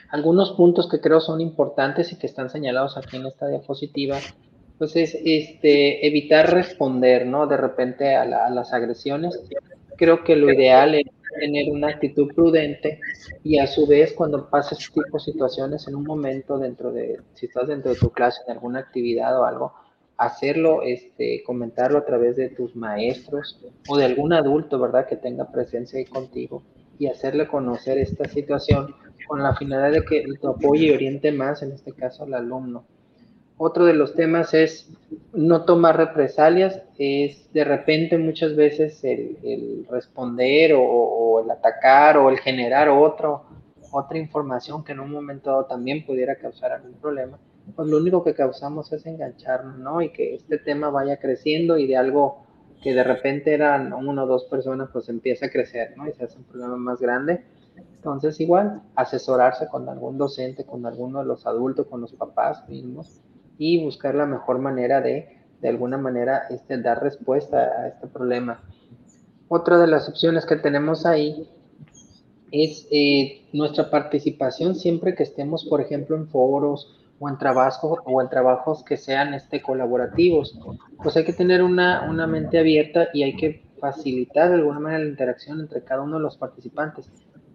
Algunos puntos que creo son importantes y que están señalados aquí en esta diapositiva, pues es este, evitar responder, ¿no? De repente a, a las agresiones. Creo que lo ideal es tener una actitud prudente y a su vez cuando pases este tipo de situaciones en un momento dentro de, si estás dentro de tu clase en alguna actividad o algo, hacerlo, este, comentarlo a través de tus maestros o de algún adulto, ¿verdad? Que tenga presencia ahí contigo y hacerle conocer esta situación con la finalidad de que tu apoye y oriente más, en este caso al alumno. Otro de los temas es no tomar represalias, es de repente muchas veces el, responder o, el atacar o el generar otro, otra información que en un momento dado también pudiera causar algún problema, pues lo único que causamos es engancharnos, ¿no? Y que este tema vaya creciendo y de algo que de repente eran una o dos personas, pues empieza a crecer, ¿no? Y se hace un problema más grande. Entonces, igual, asesorarse con algún docente, con alguno de los adultos, con los papás mismos, y buscar la mejor manera de, de alguna manera, este, dar respuesta a este problema. Otra de las opciones que tenemos ahí es eh, nuestra participación siempre que estemos, por ejemplo, en foros o en trabajos o en trabajos que sean este, colaborativos. Pues hay que tener una, una mente abierta y hay que facilitar de alguna manera la interacción entre cada uno de los participantes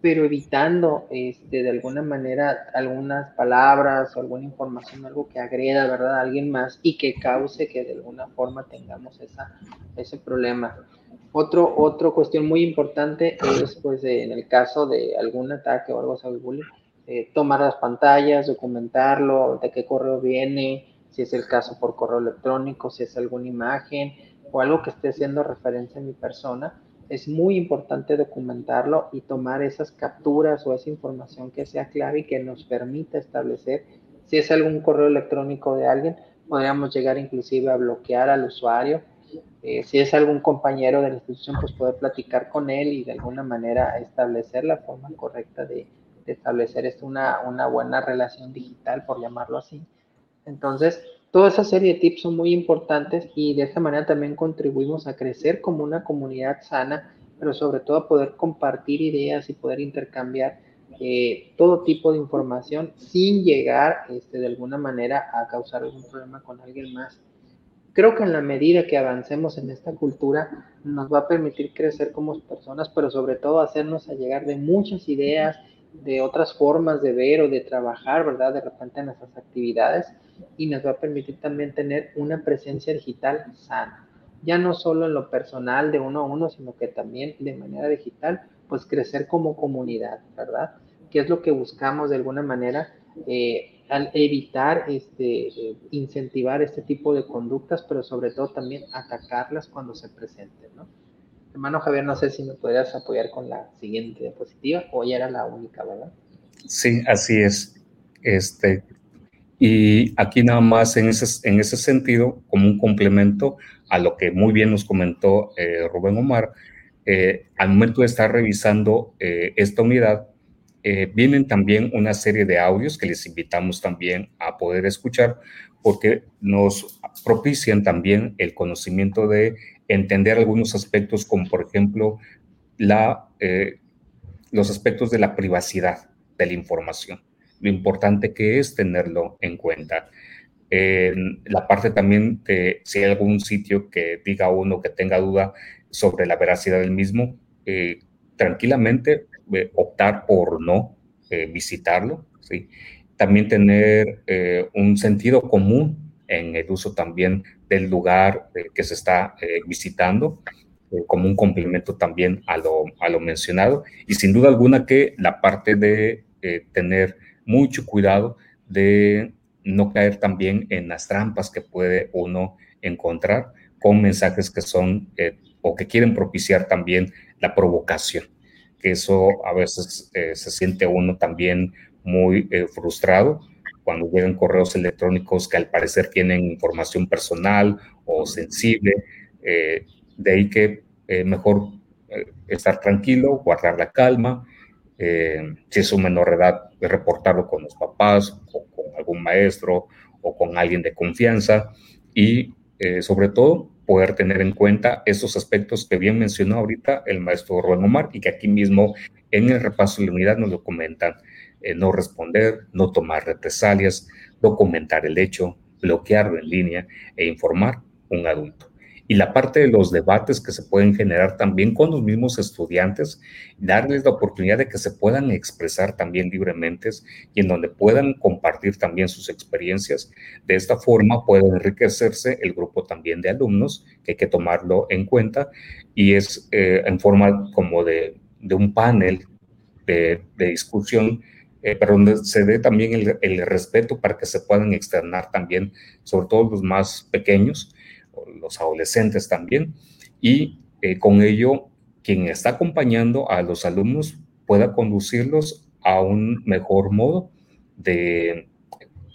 pero evitando este, de alguna manera algunas palabras o alguna información, algo que agreda ¿verdad? a alguien más y que cause que de alguna forma tengamos esa, ese problema. Otro, otra cuestión muy importante es, pues, en el caso de algún ataque o algo así, eh, tomar las pantallas, documentarlo, de qué correo viene, si es el caso por correo electrónico, si es alguna imagen o algo que esté haciendo referencia a mi persona es muy importante documentarlo y tomar esas capturas o esa información que sea clave y que nos permita establecer si es algún correo electrónico de alguien, podríamos llegar inclusive a bloquear al usuario. Eh, si es algún compañero de la institución, pues poder platicar con él y de alguna manera establecer la forma correcta de, establecer esto una, una buena relación digital, por llamarlo así. Entonces, toda esa serie de tips son muy importantes y de esta manera también contribuimos a crecer como una comunidad sana, pero sobre todo a poder compartir ideas y poder intercambiar eh, todo tipo de información sin llegar este, de alguna manera a causar algún problema con alguien más. Creo que en la medida que avancemos en esta cultura nos va a permitir crecer como personas, pero sobre todo hacernos llegar de muchas ideas, de otras formas de ver o de trabajar, ¿verdad? De repente en nuestras actividades y nos va a permitir también tener una presencia digital sana. Ya no solo en lo personal de uno a uno, sino que también de manera digital, pues crecer como comunidad, ¿verdad? Que es lo que buscamos de alguna manera. Eh, al evitar este, incentivar este tipo de conductas, pero sobre todo también atacarlas cuando se presenten, ¿no? Hermano Javier, no sé si me podrías apoyar con la siguiente diapositiva o ya era la única, ¿verdad? Sí, así es. Este, y aquí nada más en ese, en ese sentido, como un complemento a lo que muy bien nos comentó eh, Rubén Omar, eh, al momento de estar revisando esta unidad, eh, vienen también una serie de audios que les invitamos también a poder escuchar porque nos propician también el conocimiento de entender algunos aspectos como por ejemplo la, eh, los aspectos de la privacidad de la información, lo importante que es tenerlo en cuenta. En la parte también de si hay algún sitio que diga uno que tenga duda sobre la veracidad del mismo, eh, tranquilamente eh, optar por no eh, visitarlo, ¿sí? También tener eh, un sentido común en el uso también del lugar que se está visitando, como un complemento también a lo, a lo mencionado. Y sin duda alguna que la parte de tener mucho cuidado de no caer también en las trampas que puede uno encontrar con mensajes que son o que quieren propiciar también la provocación que eso a veces eh, se siente uno también muy eh, frustrado cuando llegan correos electrónicos que al parecer tienen información personal o sensible. Eh, de ahí que mejor estar tranquilo, guardar la calma. si es un menor de edad, reportarlo con los papás o con algún maestro o con alguien de confianza. Y sobre todo, poder tener en cuenta esos aspectos que bien mencionó ahorita el maestro Rubén Omar y que aquí mismo en el repaso de la unidad nos lo comentan. Eh, no responder, no tomar represalias, documentar el hecho, bloquearlo en línea e informar un adulto y la parte de los debates que se pueden generar también con los mismos estudiantes, darles la oportunidad de que se puedan expresar también libremente y en donde puedan compartir también sus experiencias. De esta forma puede enriquecerse el grupo también de alumnos, que hay que tomarlo en cuenta, y es eh, en forma como de, de un panel de, de discusión eh, pero donde se dé también el, el, respeto para que se puedan externar también, sobre todo los más pequeños, los adolescentes también, y eh, con ello quien está acompañando a los alumnos pueda conducirlos a un mejor modo de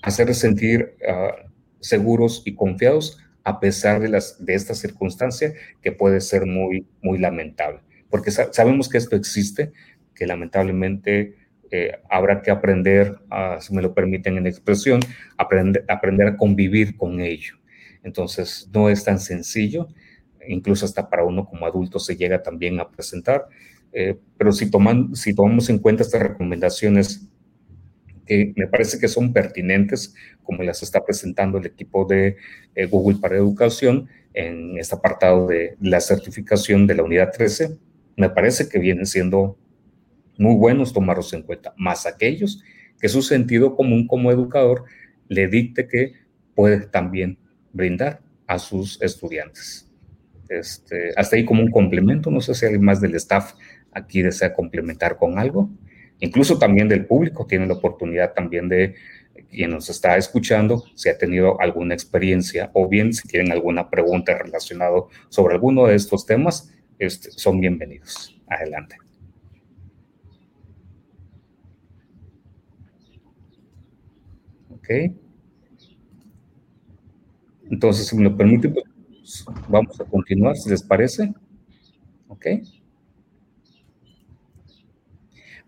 hacerles sentir uh, seguros y confiados a pesar de, las, de esta circunstancia que puede ser muy, muy lamentable. Porque sa sabemos que esto existe, que lamentablemente eh, habrá que aprender, uh, si me lo permiten en expresión, aprender, aprender a convivir con ello. Entonces, no es tan sencillo, incluso hasta para uno como adulto se llega también a presentar, eh, pero si, toman, si tomamos en cuenta estas recomendaciones que me parece que son pertinentes, como las está presentando el equipo de eh, Google para Educación en este apartado de la certificación de la unidad 13, me parece que vienen siendo muy buenos tomarlos en cuenta, más aquellos que su sentido común como educador le dicte que puede también brindar a sus estudiantes. Este, hasta ahí como un complemento, no sé si alguien más del staff aquí desea complementar con algo. Incluso también del público tiene la oportunidad también de quien nos está escuchando, si ha tenido alguna experiencia o bien si tienen alguna pregunta relacionada sobre alguno de estos temas, este, son bienvenidos. Adelante. Ok. Entonces, si me lo permite, pues, vamos a continuar, si les parece. ¿Ok?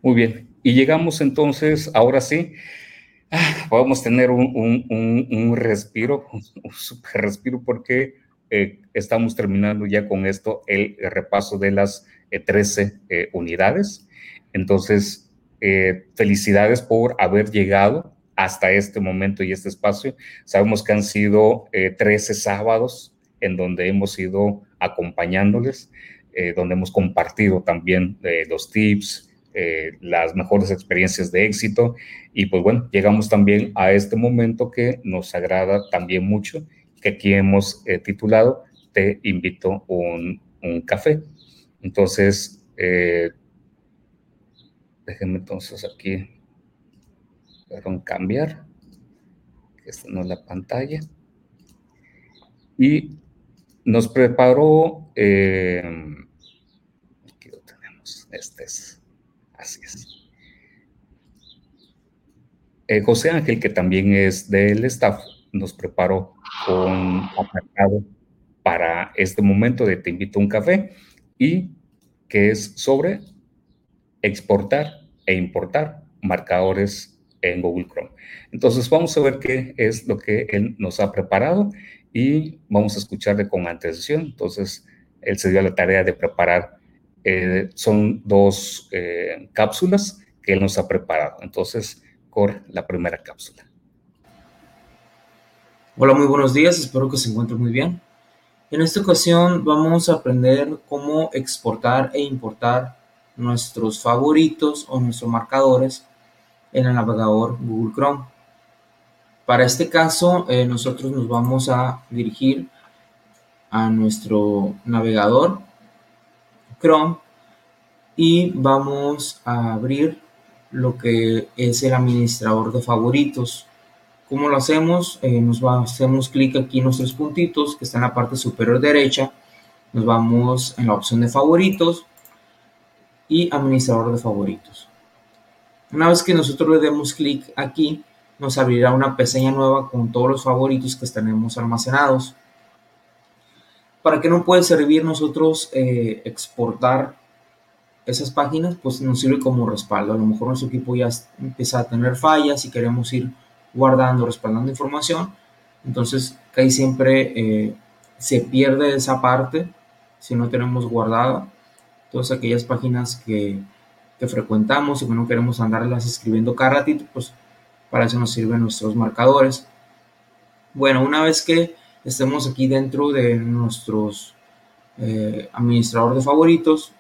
Muy bien. Y llegamos entonces, ahora sí, ah, podemos tener un, respiro, [LAUGHS] un, super respiro, porque eh, estamos terminando ya con esto el, repaso de las 13 eh, unidades. Entonces, felicidades por haber llegado hasta este momento y este espacio. Sabemos que han sido 13 sábados en donde hemos ido acompañándoles, eh, donde hemos compartido también eh, los tips, eh, las mejores experiencias de éxito. Y pues bueno, llegamos también a este momento que nos agrada también mucho, que aquí hemos titulado Te invito un, un café. Entonces, déjenme entonces aquí, perdón, cambiar. Esta no es la pantalla. Y nos preparó, eh, aquí lo tenemos, este es, así es. Eh, José Ángel, que también es del staff, nos preparó un apartado para este momento de Te invito a un café y que es sobre exportar e importar marcadores en Google Chrome. Entonces vamos a ver qué es lo que él nos ha preparado y vamos a escucharle con antecesión. Entonces, él se dio la tarea de preparar, eh, son dos eh, cápsulas que él nos ha preparado. Entonces, corre la primera cápsula. Hola, muy buenos días, espero que se encuentren muy bien. En esta ocasión vamos a aprender cómo exportar e importar nuestros favoritos o nuestros marcadores en el navegador Google Chrome. Para este caso, eh, nosotros nos vamos a dirigir a nuestro navegador Chrome y vamos a abrir lo que es el administrador de favoritos. ¿Cómo lo hacemos? Eh, nos hacemos clic aquí en nuestros puntitos que está en la parte superior derecha. Nos vamos en la opción de favoritos y administrador de favoritos. Una vez que nosotros le demos clic aquí, nos abrirá una pestaña nueva con todos los favoritos que tenemos almacenados. ¿Para qué no puede servir nosotros eh, exportar esas páginas? Pues nos sirve como respaldo. A lo mejor nuestro equipo ya empieza a tener fallas y queremos ir guardando, respaldando información. Entonces, casi siempre eh, se pierde esa parte si no tenemos guardada todas aquellas páginas que, que frecuentamos y que no queremos andarlas escribiendo cada ratito, pues para eso nos sirven nuestros marcadores. Bueno, una vez que estemos aquí dentro de nuestros eh, administrador de favoritos,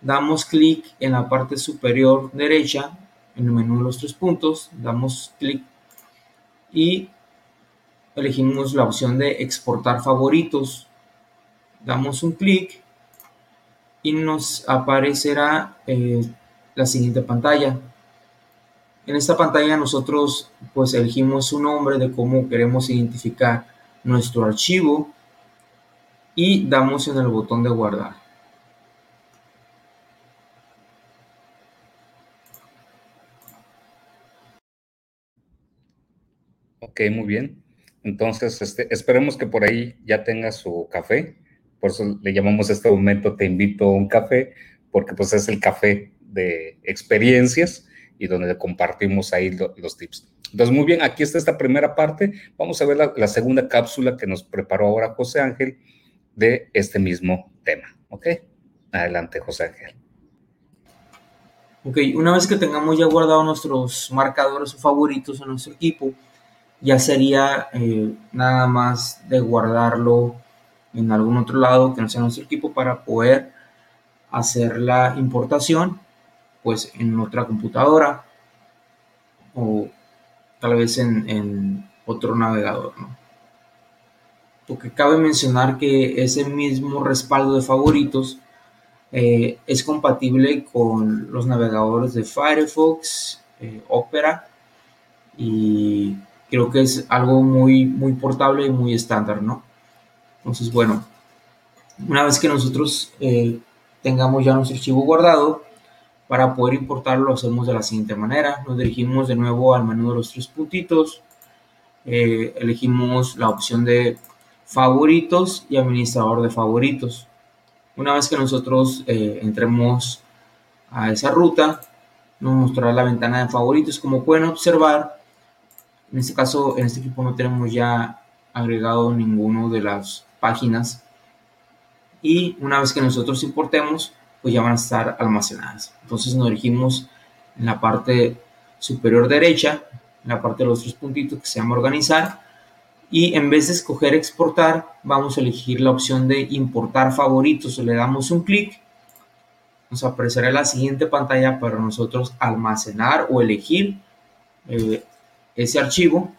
damos clic en la parte superior derecha, en el menú de los tres puntos, damos clic y elegimos la opción de exportar favoritos. Damos un clic y nos aparecerá eh, la siguiente pantalla. En esta pantalla nosotros pues elegimos un nombre de cómo queremos identificar nuestro archivo y damos en el botón de guardar. Ok, muy bien. Entonces, este, esperemos que por ahí ya tenga su café. Por eso le llamamos este momento Te invito a un café, porque pues es el café de experiencias y donde compartimos ahí los tips. Entonces, muy bien, aquí está esta primera parte. Vamos a ver la, segunda cápsula que nos preparó ahora José Ángel de este mismo tema. ¿Ok? Adelante, José Ángel. Ok, una vez que tengamos ya guardado nuestros marcadores favoritos en nuestro equipo, ya sería eh, nada más de guardarlo en algún otro lado que no sea nuestro equipo para poder hacer la importación pues en otra computadora o tal vez en, otro navegador, Porque cabe mencionar que ese mismo respaldo de favoritos eh, es compatible con los navegadores de Firefox, eh, Opera y creo que es algo muy, muy portable y muy estándar, ¿no? Entonces, bueno, una vez que nosotros eh, tengamos ya nuestro archivo guardado, para poder importarlo lo hacemos de la siguiente manera. Nos dirigimos de nuevo al menú de los tres puntitos. Eh, elegimos la opción de favoritos y administrador de favoritos. Una vez que nosotros eh, entremos a esa ruta, nos mostrará la ventana de favoritos. Como pueden observar, en este caso, en este equipo no tenemos ya agregado ninguno de las páginas y una vez que nosotros importemos, pues ya van a estar almacenadas. Entonces nos dirigimos en la parte superior derecha, en la parte de los tres puntitos que se llama organizar y en vez de escoger exportar, vamos a elegir la opción de importar favoritos. Le damos un clic, nos aparecerá la siguiente pantalla para nosotros almacenar o elegir eh, ese archivo.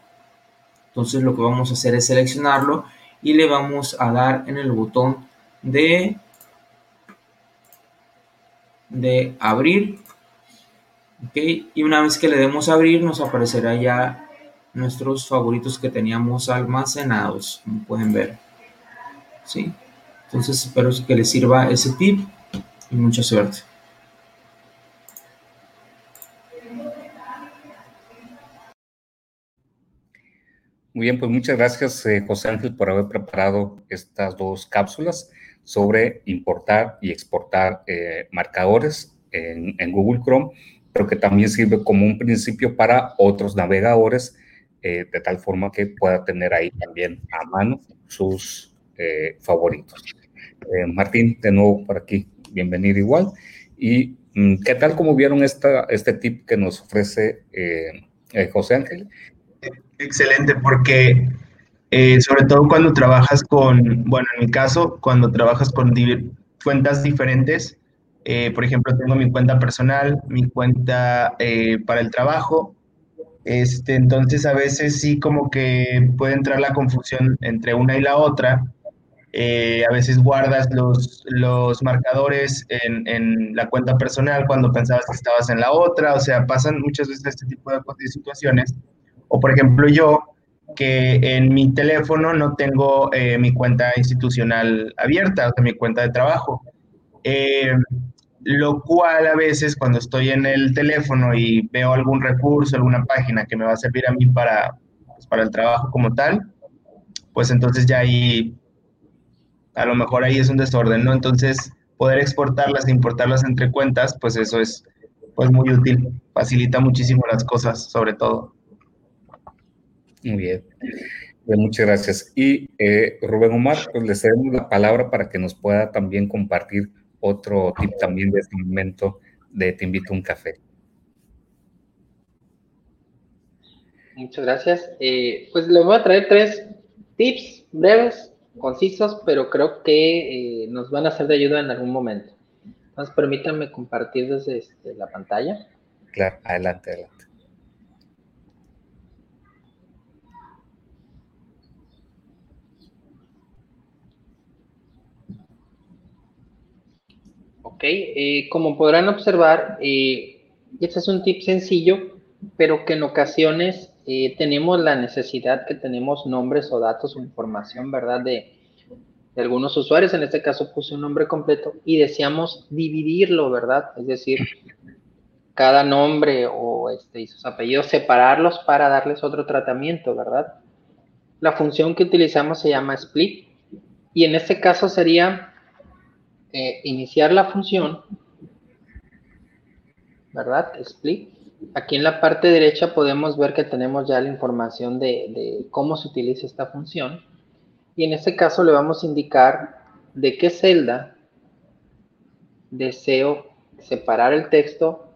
Entonces lo que vamos a hacer es seleccionarlo y le vamos a dar en el botón de, de abrir. Okay. Y una vez que le demos abrir, nos aparecerá ya nuestros favoritos que teníamos almacenados, como pueden ver. ¿Sí? Entonces espero que les sirva ese tip y mucha suerte. Muy bien, pues muchas gracias, eh, José Ángel, por haber preparado estas dos cápsulas sobre importar y exportar eh, marcadores en, Google Chrome, pero que también sirve como un principio para otros navegadores, eh, de tal forma que pueda tener ahí también a mano sus favoritos. Martín, de nuevo por aquí, bienvenido igual. ¿Y mm, qué tal como vieron esta, este tip que nos ofrece José Ángel? Excelente, porque eh, sobre todo cuando trabajas con, bueno, en mi caso, cuando trabajas con cuentas diferentes, eh, por ejemplo, tengo mi cuenta personal, mi cuenta eh, para el trabajo, este, entonces a veces sí como que puede entrar la confusión entre una y la otra. a veces guardas los, los marcadores en, en, la cuenta personal cuando pensabas que estabas en la otra, o sea, pasan muchas veces este tipo de situaciones. O por ejemplo yo, que en mi teléfono no tengo eh, mi cuenta institucional abierta, o sea, mi cuenta de trabajo. Eh, lo cual a veces cuando estoy en el teléfono y veo algún recurso, alguna página que me va a servir a mí para, pues, para el trabajo como tal, pues entonces ya ahí, a lo mejor ahí es un desorden, ¿no? Entonces, poder exportarlas e importarlas entre cuentas, pues eso es pues muy útil, facilita muchísimo las cosas, sobre todo. Muy bien. muchas gracias. Y eh, Rubén Omar, pues le cedemos la palabra para que nos pueda también compartir otro tip también de este momento de Te invito a un café. Muchas gracias. Eh, pues le voy a traer tres tips breves, concisos, pero creo que eh, nos van a ser de ayuda en algún momento. Entonces, permítanme compartir desde este, la pantalla. Claro, adelante, adelante. ¿Ok? Eh, como podrán observar, eh, este es un tip sencillo, pero que en ocasiones eh, tenemos la necesidad que tenemos nombres o datos o información, ¿verdad? De, algunos usuarios, en este caso puse un nombre completo, y deseamos dividirlo, ¿verdad? Es decir, cada nombre o este, y sus apellidos, separarlos para darles otro tratamiento, ¿verdad? La función que utilizamos se llama split, y en este caso sería eh, iniciar la función, ¿verdad? Split. Aquí en la parte derecha podemos ver que tenemos ya la información de, cómo se utiliza esta función. Y en este caso le vamos a indicar de qué celda deseo separar el texto.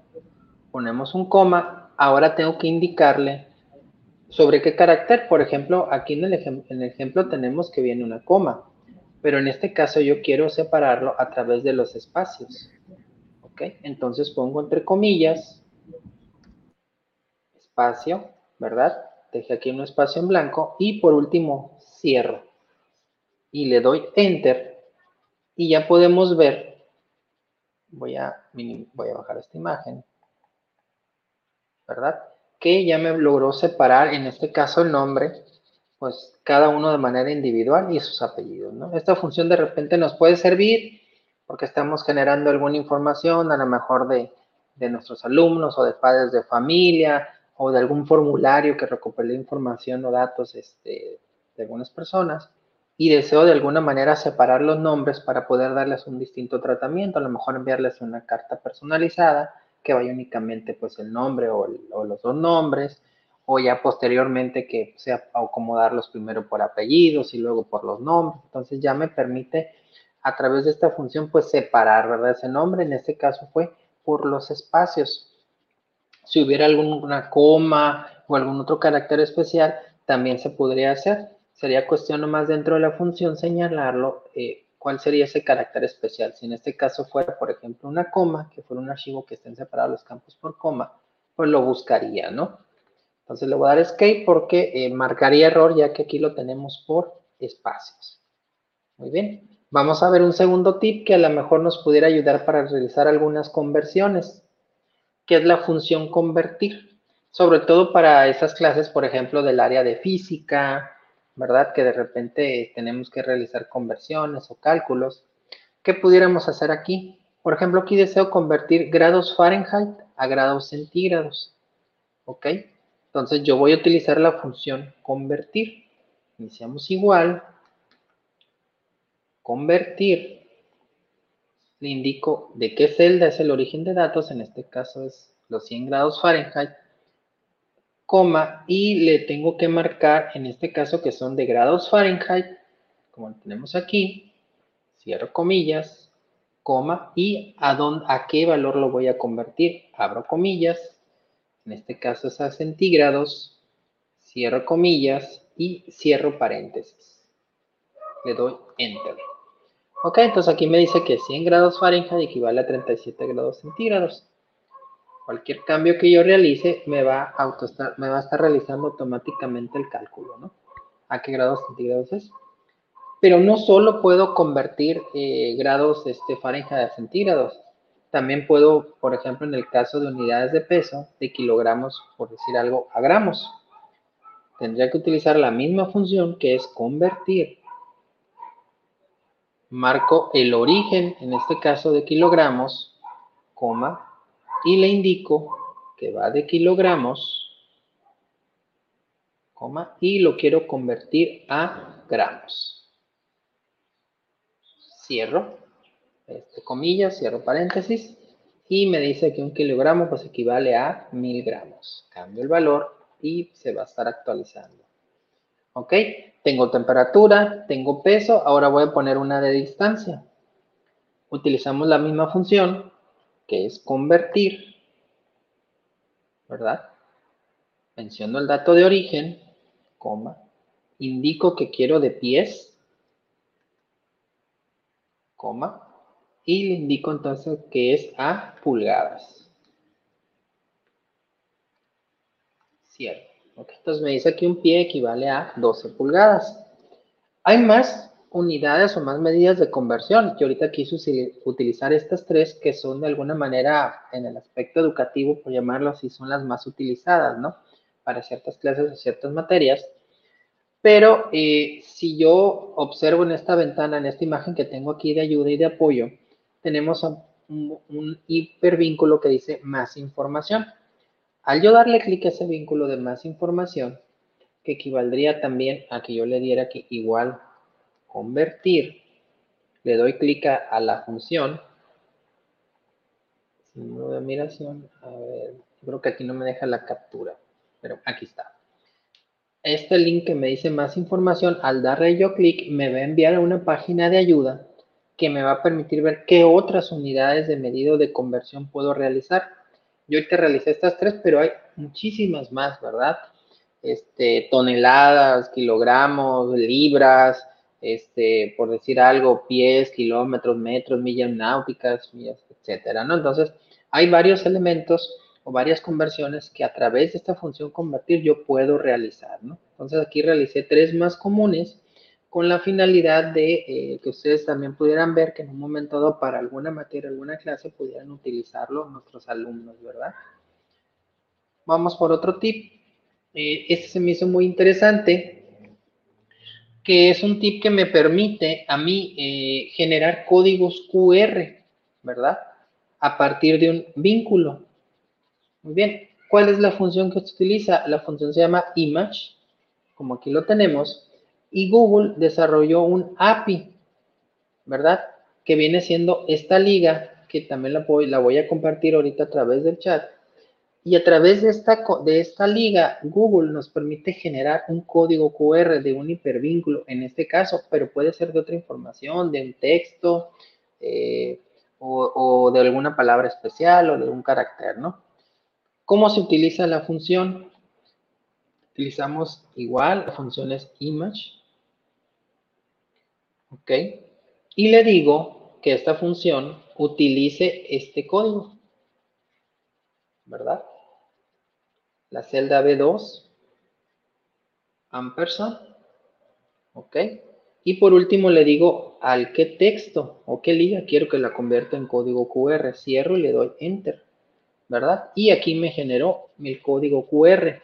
Ponemos un coma. Ahora tengo que indicarle sobre qué carácter. Por ejemplo, aquí en el, en el ejemplo tenemos que viene una coma pero en este caso yo quiero separarlo a través de los espacios. ¿Ok? Entonces pongo entre comillas, espacio, ¿verdad? Deje aquí un espacio en blanco y por último cierro. Y le doy Enter y ya podemos ver, voy a, voy a bajar esta imagen, ¿verdad? Que ya me logró separar, en este caso el nombre, pues cada uno de manera individual y sus apellidos, ¿no? Esta función de repente nos puede servir porque estamos generando alguna información, a lo mejor de, nuestros alumnos o de padres de familia o de algún formulario que recopile información o datos este, de algunas personas y deseo de alguna manera separar los nombres para poder darles un distinto tratamiento, a lo mejor enviarles una carta personalizada que vaya únicamente pues el nombre o, los dos nombres, o ya posteriormente que sea acomodarlos primero por apellidos y luego por los nombres. Entonces ya me permite a través de esta función pues separar, ¿verdad? Ese nombre, en este caso fue por los espacios. Si hubiera alguna coma o algún otro carácter especial, también se podría hacer. Sería cuestión nomás dentro de la función señalarlo eh, cuál sería ese carácter especial. Si en este caso fuera, por ejemplo, una coma, que fuera un archivo que estén separados los campos por coma, pues lo buscaría, ¿no? Entonces le voy a dar escape porque eh, marcaría error ya que aquí lo tenemos por espacios. Muy bien. Vamos a ver un segundo tip que a lo mejor nos pudiera ayudar para realizar algunas conversiones, que es la función convertir. Sobre todo para esas clases, por ejemplo, del área de física, ¿verdad? Que de repente tenemos que realizar conversiones o cálculos. ¿Qué pudiéramos hacer aquí? Por ejemplo, aquí deseo convertir grados Fahrenheit a grados centígrados. ¿Ok? Entonces yo voy a utilizar la función convertir. Iniciamos igual. Convertir. Le indico de qué celda es el origen de datos. En este caso es los 100 grados Fahrenheit coma, y le tengo que marcar, en este caso, que son de grados Fahrenheit, como tenemos aquí, cierro comillas, coma, y a, dónde, a qué valor lo voy a convertir, abro comillas, en este caso es a centígrados, cierro comillas y cierro paréntesis. Le doy Enter. Ok, entonces aquí me dice que 100 grados Fahrenheit equivale a 37 grados centígrados cualquier cambio que yo realice me va a, me va a estar realizando automáticamente el cálculo, ¿no? ¿A qué grados centígrados es? Pero no solo puedo convertir eh, grados este, Fahrenheit a centígrados, también puedo, por ejemplo, en el caso de unidades de peso, de kilogramos, por decir algo, a gramos. Tendría que utilizar la misma función que es convertir. Marco el origen, en este caso de kilogramos, coma, y le indico que va de kilogramos, coma, y lo quiero convertir a gramos. Cierro, este, comillas, cierro paréntesis, y me dice que un kilogramo pues equivale a mil gramos. Cambio el valor y se va a estar actualizando. ¿Ok? Tengo temperatura, tengo peso, ahora voy a poner una de distancia. Utilizamos la misma función, que es convertir, ¿verdad? Menciono el dato de origen, coma, indico que quiero de pies, coma, y le indico entonces que es a pulgadas. Cierto. Entonces me dice que un pie equivale a 12 pulgadas. Hay más unidades o más medidas de conversión. Yo ahorita quise utilizar estas tres que son de alguna manera en el aspecto educativo, por llamarlo así, son las más utilizadas, ¿no? Para ciertas clases o ciertas materias. Pero eh, si yo observo en esta ventana, en esta imagen que tengo aquí de ayuda y de apoyo, tenemos un, un hipervínculo que dice más información. Al yo darle clic a ese vínculo de más información, que equivaldría también a que yo le diera que igual convertir, le doy clic a, la función, símbolo admiración, a ver, creo que aquí no me deja la captura, pero aquí está. Este link que me dice más información, al darle yo clic, me va a enviar a una página de ayuda que me va a permitir ver qué otras unidades de medido de conversión puedo realizar. Yo te realicé estas tres, pero hay muchísimas más, ¿verdad? Este, toneladas, kilogramos, libras, este, por decir algo, pies, kilómetros, metros, millas náuticas, millas, etcétera, ¿no? Entonces, hay varios elementos o varias conversiones que a través de esta función convertir yo puedo realizar, ¿no? Entonces, aquí realicé tres más comunes con la finalidad de eh, que ustedes también pudieran ver que en un momento dado para alguna materia, alguna clase, pudieran utilizarlo nuestros alumnos, ¿verdad? Vamos por otro tip. Eh, este se me hizo muy interesante que es un tip que me permite a mí eh, generar códigos QR, ¿verdad? A partir de un vínculo. Muy bien, ¿cuál es la función que se utiliza? La función se llama image, como aquí lo tenemos, y Google desarrolló un API, ¿verdad? Que viene siendo esta liga que también la voy, a compartir ahorita a través del chat. Y a través de esta, de esta liga, Google nos permite generar un código QR de un hipervínculo, en este caso, pero puede ser de otra información, de un texto eh, o, o de alguna palabra especial o de un carácter, ¿no? ¿Cómo se utiliza la función? Utilizamos igual, la función es image. ¿Ok? Y le digo que esta función utilice este código. ¿Verdad? La celda B2, ampersand. ¿Ok? Y por último le digo al qué texto o qué liga quiero que la convierta en código QR. Cierro y le doy enter. ¿verdad? Y aquí me generó el código QR.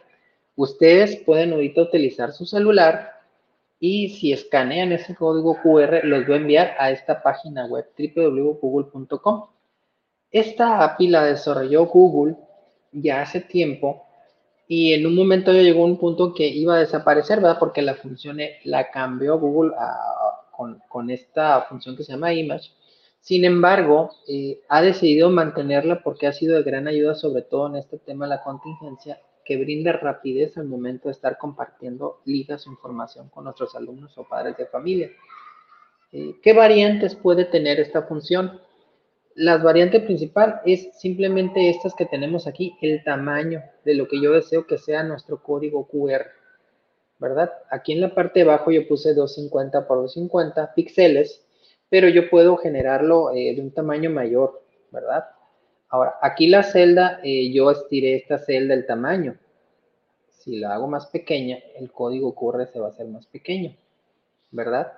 Ustedes pueden ahorita utilizar su celular y si escanean ese código QR, los voy a enviar a esta página web www.google.com. Esta API la desarrolló Google ya hace tiempo y en un momento ya llegó un punto que iba a desaparecer, ¿verdad? Porque la función la cambió Google con, con esta función que se llama Image sin embargo, eh, ha decidido mantenerla porque ha sido de gran ayuda, sobre todo en este tema de la contingencia, que brinda rapidez al momento de estar compartiendo ligas o información con nuestros alumnos o padres de familia. Eh, ¿Qué variantes puede tener esta función? La variante principal es simplemente estas que tenemos aquí, el tamaño de lo que yo deseo que sea nuestro código QR, ¿verdad? Aquí en la parte de abajo yo puse 250 por 250 píxeles pero yo puedo generarlo eh, de un tamaño mayor, ¿verdad? Ahora, aquí la celda, eh, yo estiré esta celda el tamaño. Si la hago más pequeña, el código QR se va a hacer más pequeño, ¿verdad?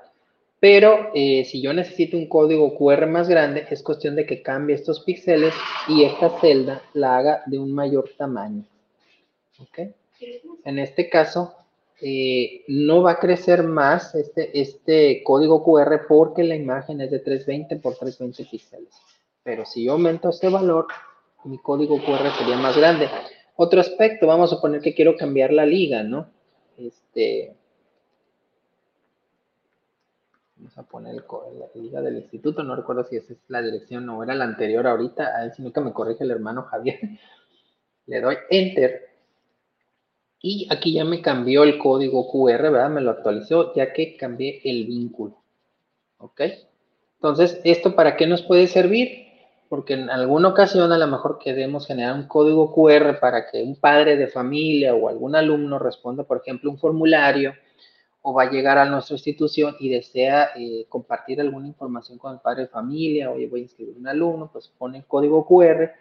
Pero eh, si yo necesito un código QR más grande, es cuestión de que cambie estos píxeles y esta celda la haga de un mayor tamaño. ¿Ok? En este caso, eh, no va a crecer más este, este código QR porque la imagen es de 320 por 320 píxeles. Pero si yo aumento este valor, mi código QR sería más grande. Otro aspecto, vamos a suponer que quiero cambiar la liga, ¿no? Este, vamos a poner la liga del instituto, no recuerdo si esa es la dirección o era la anterior ahorita, a ver si nunca me corrige el hermano Javier. [LAUGHS] Le doy Enter y aquí ya me cambió el código QR, ¿verdad? Me lo actualizó ya que cambié el vínculo. ¿Ok? Entonces, ¿esto para qué nos puede servir? Porque en alguna ocasión a lo mejor queremos generar un código QR para que un padre de familia o algún alumno responda, por ejemplo, un formulario o va a llegar a nuestra institución y desea eh, compartir alguna información con el padre de familia, oye, voy a inscribir un alumno, pues pone el código QR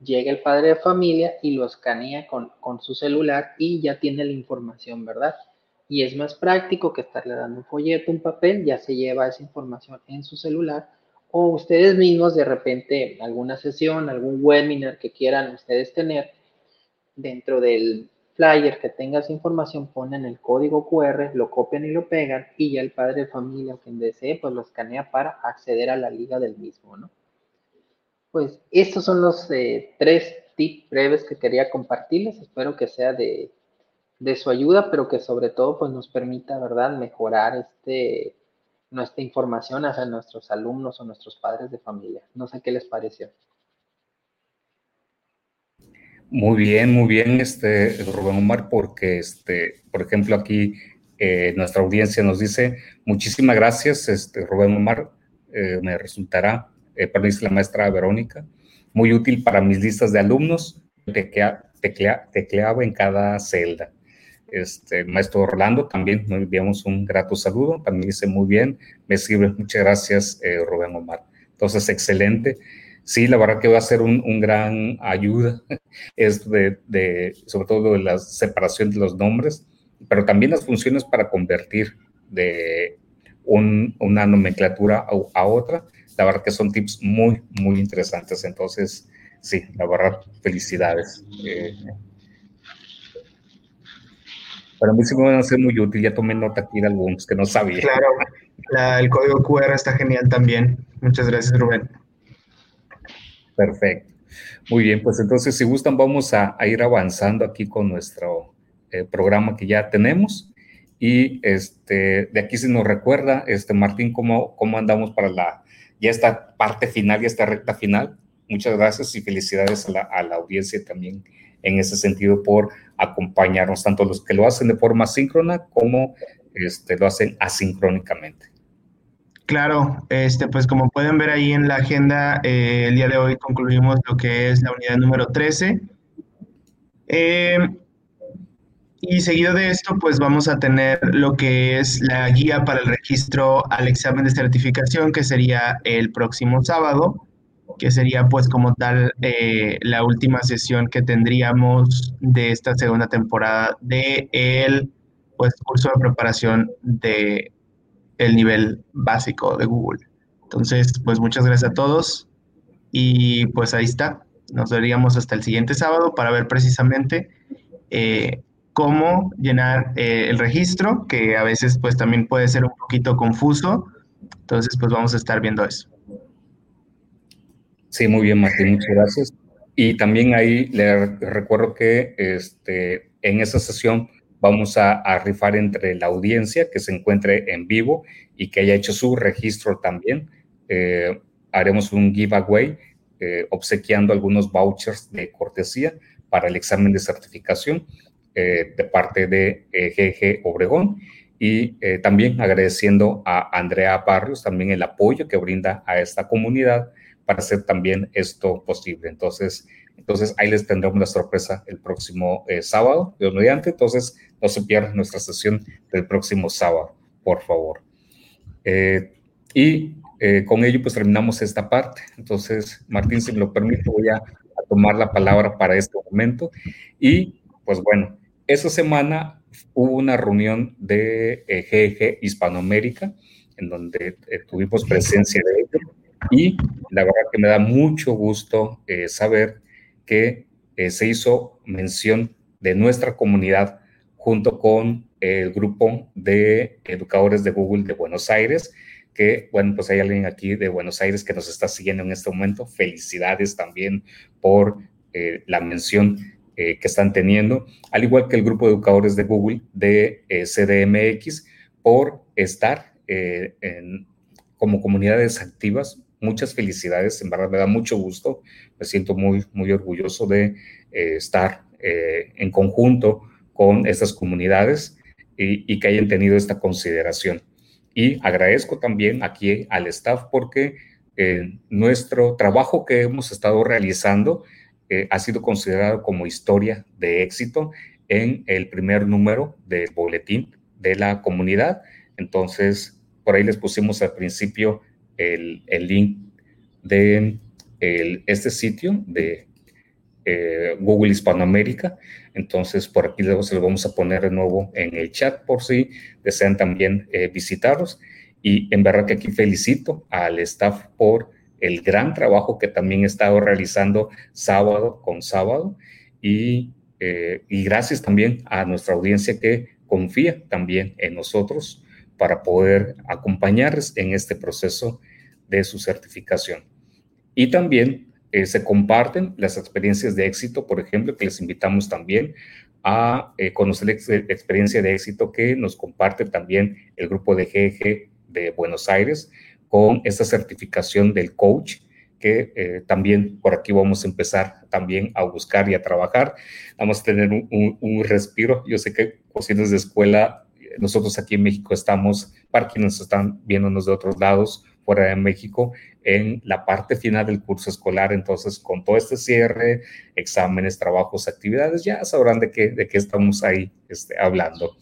llega el padre de familia y lo escanea con, su celular y ya tiene la información, ¿verdad? Y es más práctico que estarle dando un folleto, un papel, ya se lleva esa información en su celular o ustedes mismos de repente alguna sesión, algún webinar que quieran ustedes tener dentro del flyer que tenga esa información, ponen el código QR, lo copian y lo pegan y ya el padre de familia quien desee pues lo escanea para acceder a la liga del mismo, ¿no? Pues estos son los eh, tres tips breves que quería compartirles. Espero que sea de, su ayuda, pero que sobre todo pues, nos permita, ¿verdad?, mejorar este, nuestra información hacia nuestros alumnos o nuestros padres de familia. No sé qué les pareció. Muy bien, muy bien, este, Rubén Omar, porque, este, por ejemplo, aquí eh, nuestra audiencia nos dice, muchísimas gracias, este, Rubén Omar, eh, me resultará eh, perdón, la maestra Verónica, muy útil para mis listas de alumnos, tecleaba en cada celda. Este, maestro Orlando también nos enviamos un grato saludo, también dice muy bien, me sirve, muchas gracias eh, Rubén Omar. Entonces, excelente. Sí, la verdad que va a ser un, gran ayuda, [LAUGHS] es de, sobre todo de la separación de los nombres, pero también las funciones para convertir de una nomenclatura a otra la verdad que son tips muy, muy interesantes. Entonces, sí, la verdad, felicidades. Eh, para mí sí me van a ser muy útil. Ya tomé nota aquí de algunos que no sabía. Claro, el código QR está genial también. Muchas gracias, Rubén. Perfecto. Muy bien, pues entonces si gustan vamos a, ir avanzando aquí con nuestro eh, programa que ya tenemos. Y este, de aquí se nos recuerda, este, Martín, cómo, cómo andamos para la ya esta parte final y esta recta final. muchas gracias y felicidades a la, a la audiencia también en ese sentido por acompañarnos, tanto los que lo hacen de forma síncrona como este, lo hacen asincrónicamente. Claro, este, pues como pueden ver ahí en la agenda, eh, el día de hoy concluimos lo que es la unidad número 13. Eh, y seguido de esto, pues vamos a tener lo que es la guía para el registro al examen de certificación, que sería el próximo sábado, que sería pues como tal eh, la última sesión que tendríamos de esta segunda temporada de el pues, curso de preparación de el nivel básico de Google. Entonces, pues muchas gracias a todos y pues ahí está. Nos veríamos hasta el siguiente sábado para ver precisamente eh, cómo llenar eh, el registro, que a veces pues también puede ser un poquito confuso. Entonces, pues vamos a estar viendo eso. Sí, muy bien, Martín, muchas gracias. Y también ahí le recuerdo que este, en esa sesión vamos a, rifar entre la audiencia que se encuentre en vivo y que haya hecho su registro también. Eh, haremos un giveaway eh, obsequiando algunos vouchers de cortesía para el examen de certificación eh, de parte de GG Obregón y también agradeciendo a Andrea Barrios también el apoyo que brinda a esta comunidad para hacer también esto posible. Entonces, entonces ahí les tendremos la sorpresa el próximo eh, sábado, de mediante. Entonces, no se pierdan nuestra sesión del próximo sábado, por favor. Eh, y eh, con ello, pues terminamos esta parte. Entonces, Martín, si me lo permite, voy a, tomar la palabra para este momento. Y, pues bueno, esa semana hubo una reunión de GG Hispanoamérica, en donde tuvimos presencia de ellos. Y la verdad que me da mucho gusto saber que eh, se hizo mención de nuestra comunidad junto con el grupo de educadores de Google de Buenos Aires, que, bueno, pues hay alguien aquí de Buenos Aires que nos está siguiendo en este momento. Felicidades también por eh, la mención eh, que están teniendo, al igual que el grupo de educadores de Google de CDMX, por estar en, como comunidades activas muchas felicidades, en verdad me da mucho gusto, me siento muy, muy orgulloso de eh, estar eh, en conjunto con estas comunidades y, que hayan tenido esta consideración. Y agradezco también aquí al staff porque eh, nuestro trabajo que hemos estado realizando ha sido considerado como historia de éxito en el primer número del boletín de la comunidad. Entonces, por ahí les pusimos al principio el, link de este sitio de eh, Google Hispanoamérica. Entonces, por aquí luego se lo vamos a poner de nuevo en el chat por si desean también eh, visitarlos. Y en verdad que aquí felicito al staff por el gran trabajo que también he estado realizando sábado con sábado. Y, eh, y gracias también a nuestra audiencia que confía también en nosotros para poder acompañarles en este proceso de su certificación. Y también eh, se comparten las experiencias de éxito, por ejemplo, que les invitamos también a eh, conocer la experiencia de éxito que nos comparte también el grupo de GG de Buenos Aires con esta certificación del coach que eh, también por aquí vamos a empezar también a buscar y a trabajar. Vamos a tener un, un respiro. Yo sé que cocinas de escuela nosotros aquí en México estamos, para quienes están viéndonos de otros lados, fuera de México, en la parte final del curso escolar. Entonces, con todo este cierre, exámenes, trabajos, actividades, ya sabrán de qué, de qué estamos ahí este, hablando.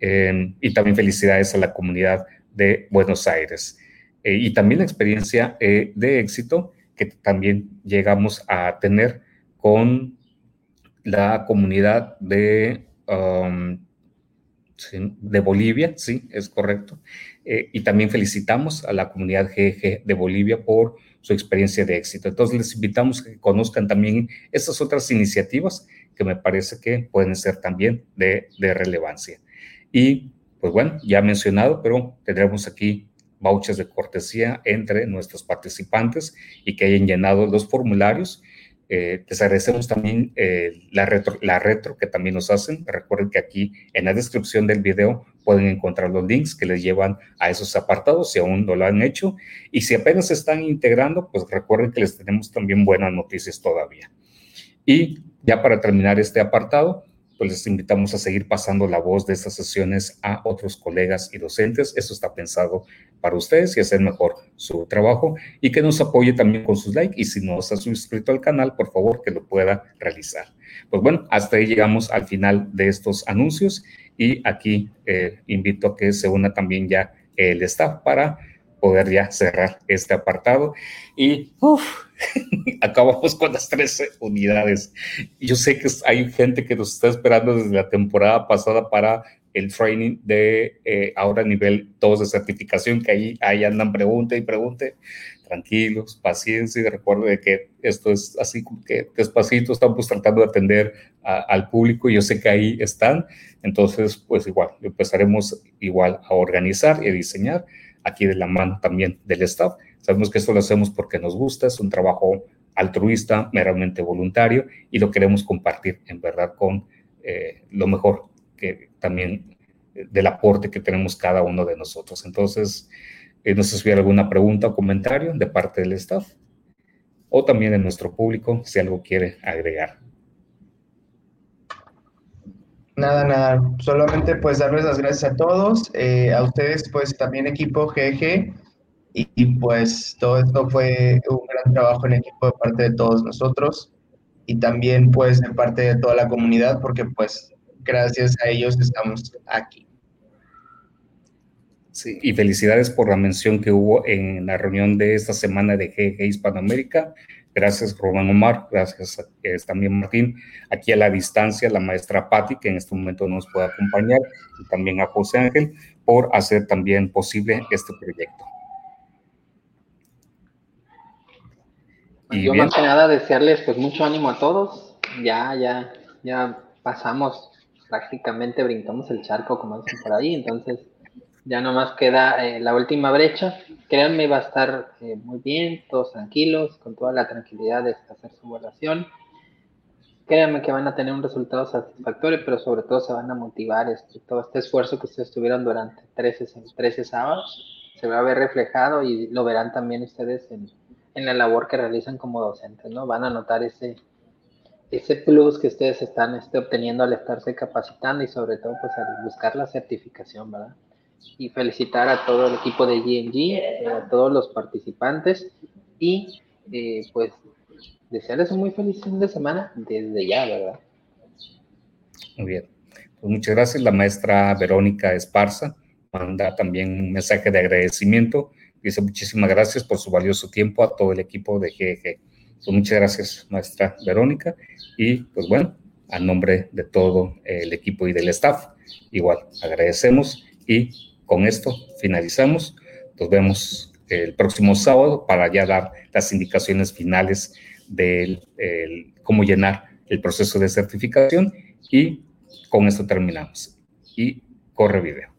Em, y también felicidades a la comunidad de Buenos Aires. Eh, y también la experiencia eh, de éxito que también llegamos a tener con la comunidad de um, de Bolivia, sí, es correcto. Eh, y también felicitamos a la comunidad GG de Bolivia por su experiencia de éxito. Entonces les invitamos a que conozcan también estas otras iniciativas que me parece que pueden ser también de, de relevancia. Y pues bueno, ya mencionado, pero tendremos aquí vouchers de cortesía entre nuestros participantes y que hayan llenado los formularios Eh, les agradecemos también eh, la, retro, la retro que también nos hacen. Recuerden que aquí en la descripción del video pueden encontrar los links que les llevan a esos apartados si aún no lo han hecho. Y si apenas se están integrando, pues recuerden que les tenemos también buenas noticias todavía. Y ya para terminar este apartado, pues les invitamos a seguir pasando la voz de estas sesiones a otros colegas y docentes. Esto está pensado para ustedes y hacer mejor su trabajo y que nos apoye también con sus likes y si no ha suscrito al canal, por favor que lo pueda realizar. Pues bueno, hasta ahí llegamos al final de estos anuncios y aquí eh, invito a que se una también ya el staff para poder ya cerrar este apartado. Y [LAUGHS] acabamos con las 13 unidades. Yo sé que hay gente que nos está esperando desde la temporada pasada para el training de eh, ahora nivel 2 de certificación, que ahí, ahí andan pregunte y pregunte. Tranquilos, paciencia y recuerden que esto es así que despacito estamos tratando de atender al público. Yo sé que ahí están, entonces pues igual empezaremos igual a organizar y a diseñar aquí de la mano también del staff. Sabemos que esto lo hacemos porque nos gusta, es un trabajo altruista, meramente voluntario y lo queremos compartir en verdad con eh, lo mejor que también eh, del aporte que tenemos cada uno de nosotros. Entonces, eh, no sé si hubiera alguna pregunta o comentario de parte del staff o también de nuestro público, si algo quiere agregar. Nada, nada, solamente pues darles las gracias a todos, eh, a ustedes pues también equipo GG y, pues todo esto fue un gran trabajo en equipo de parte de todos nosotros y también pues de parte de toda la comunidad porque pues gracias a ellos estamos aquí. Sí, y felicidades por la mención que hubo en la reunión de esta semana de GG Hispanoamérica Gracias, Román Omar. Gracias también, Martín. Aquí a la distancia, la maestra Patti, que en este momento nos puede acompañar, y también a José Ángel, por hacer también posible este proyecto. Y Yo más que nada desearles pues mucho ánimo a todos. Ya, ya, ya pasamos prácticamente, brincamos el charco, como dicen por ahí, entonces ya nomás queda eh, la última brecha. Créanme, va a estar eh, muy bien, todos tranquilos, con toda la tranquilidad de hacer su evaluación. Créanme que van a tener un resultado satisfactorio, pero sobre todo se van a motivar. Este, todo este esfuerzo que ustedes tuvieron durante 13, 13 sábados se va a ver reflejado y lo verán también ustedes en, en la labor que realizan como docentes, ¿no? Van a notar ese, ese plus que ustedes están este, obteniendo al estarse capacitando y sobre todo pues al buscar la certificación, ¿verdad? Y felicitar a todo el equipo de GNG, eh, a todos los participantes y eh, pues desearles un muy feliz fin de semana desde ya, ¿verdad? Muy bien. Pues muchas gracias. La maestra Verónica Esparza manda también un mensaje de agradecimiento. Dice muchísimas gracias por su valioso tiempo a todo el equipo de GG. Pues muchas gracias, maestra Verónica. Y pues bueno, a nombre de todo el equipo y del staff, igual agradecemos y con esto finalizamos. Nos vemos el próximo sábado para ya dar las indicaciones finales de cómo llenar el proceso de certificación y con esto terminamos. Y corre video.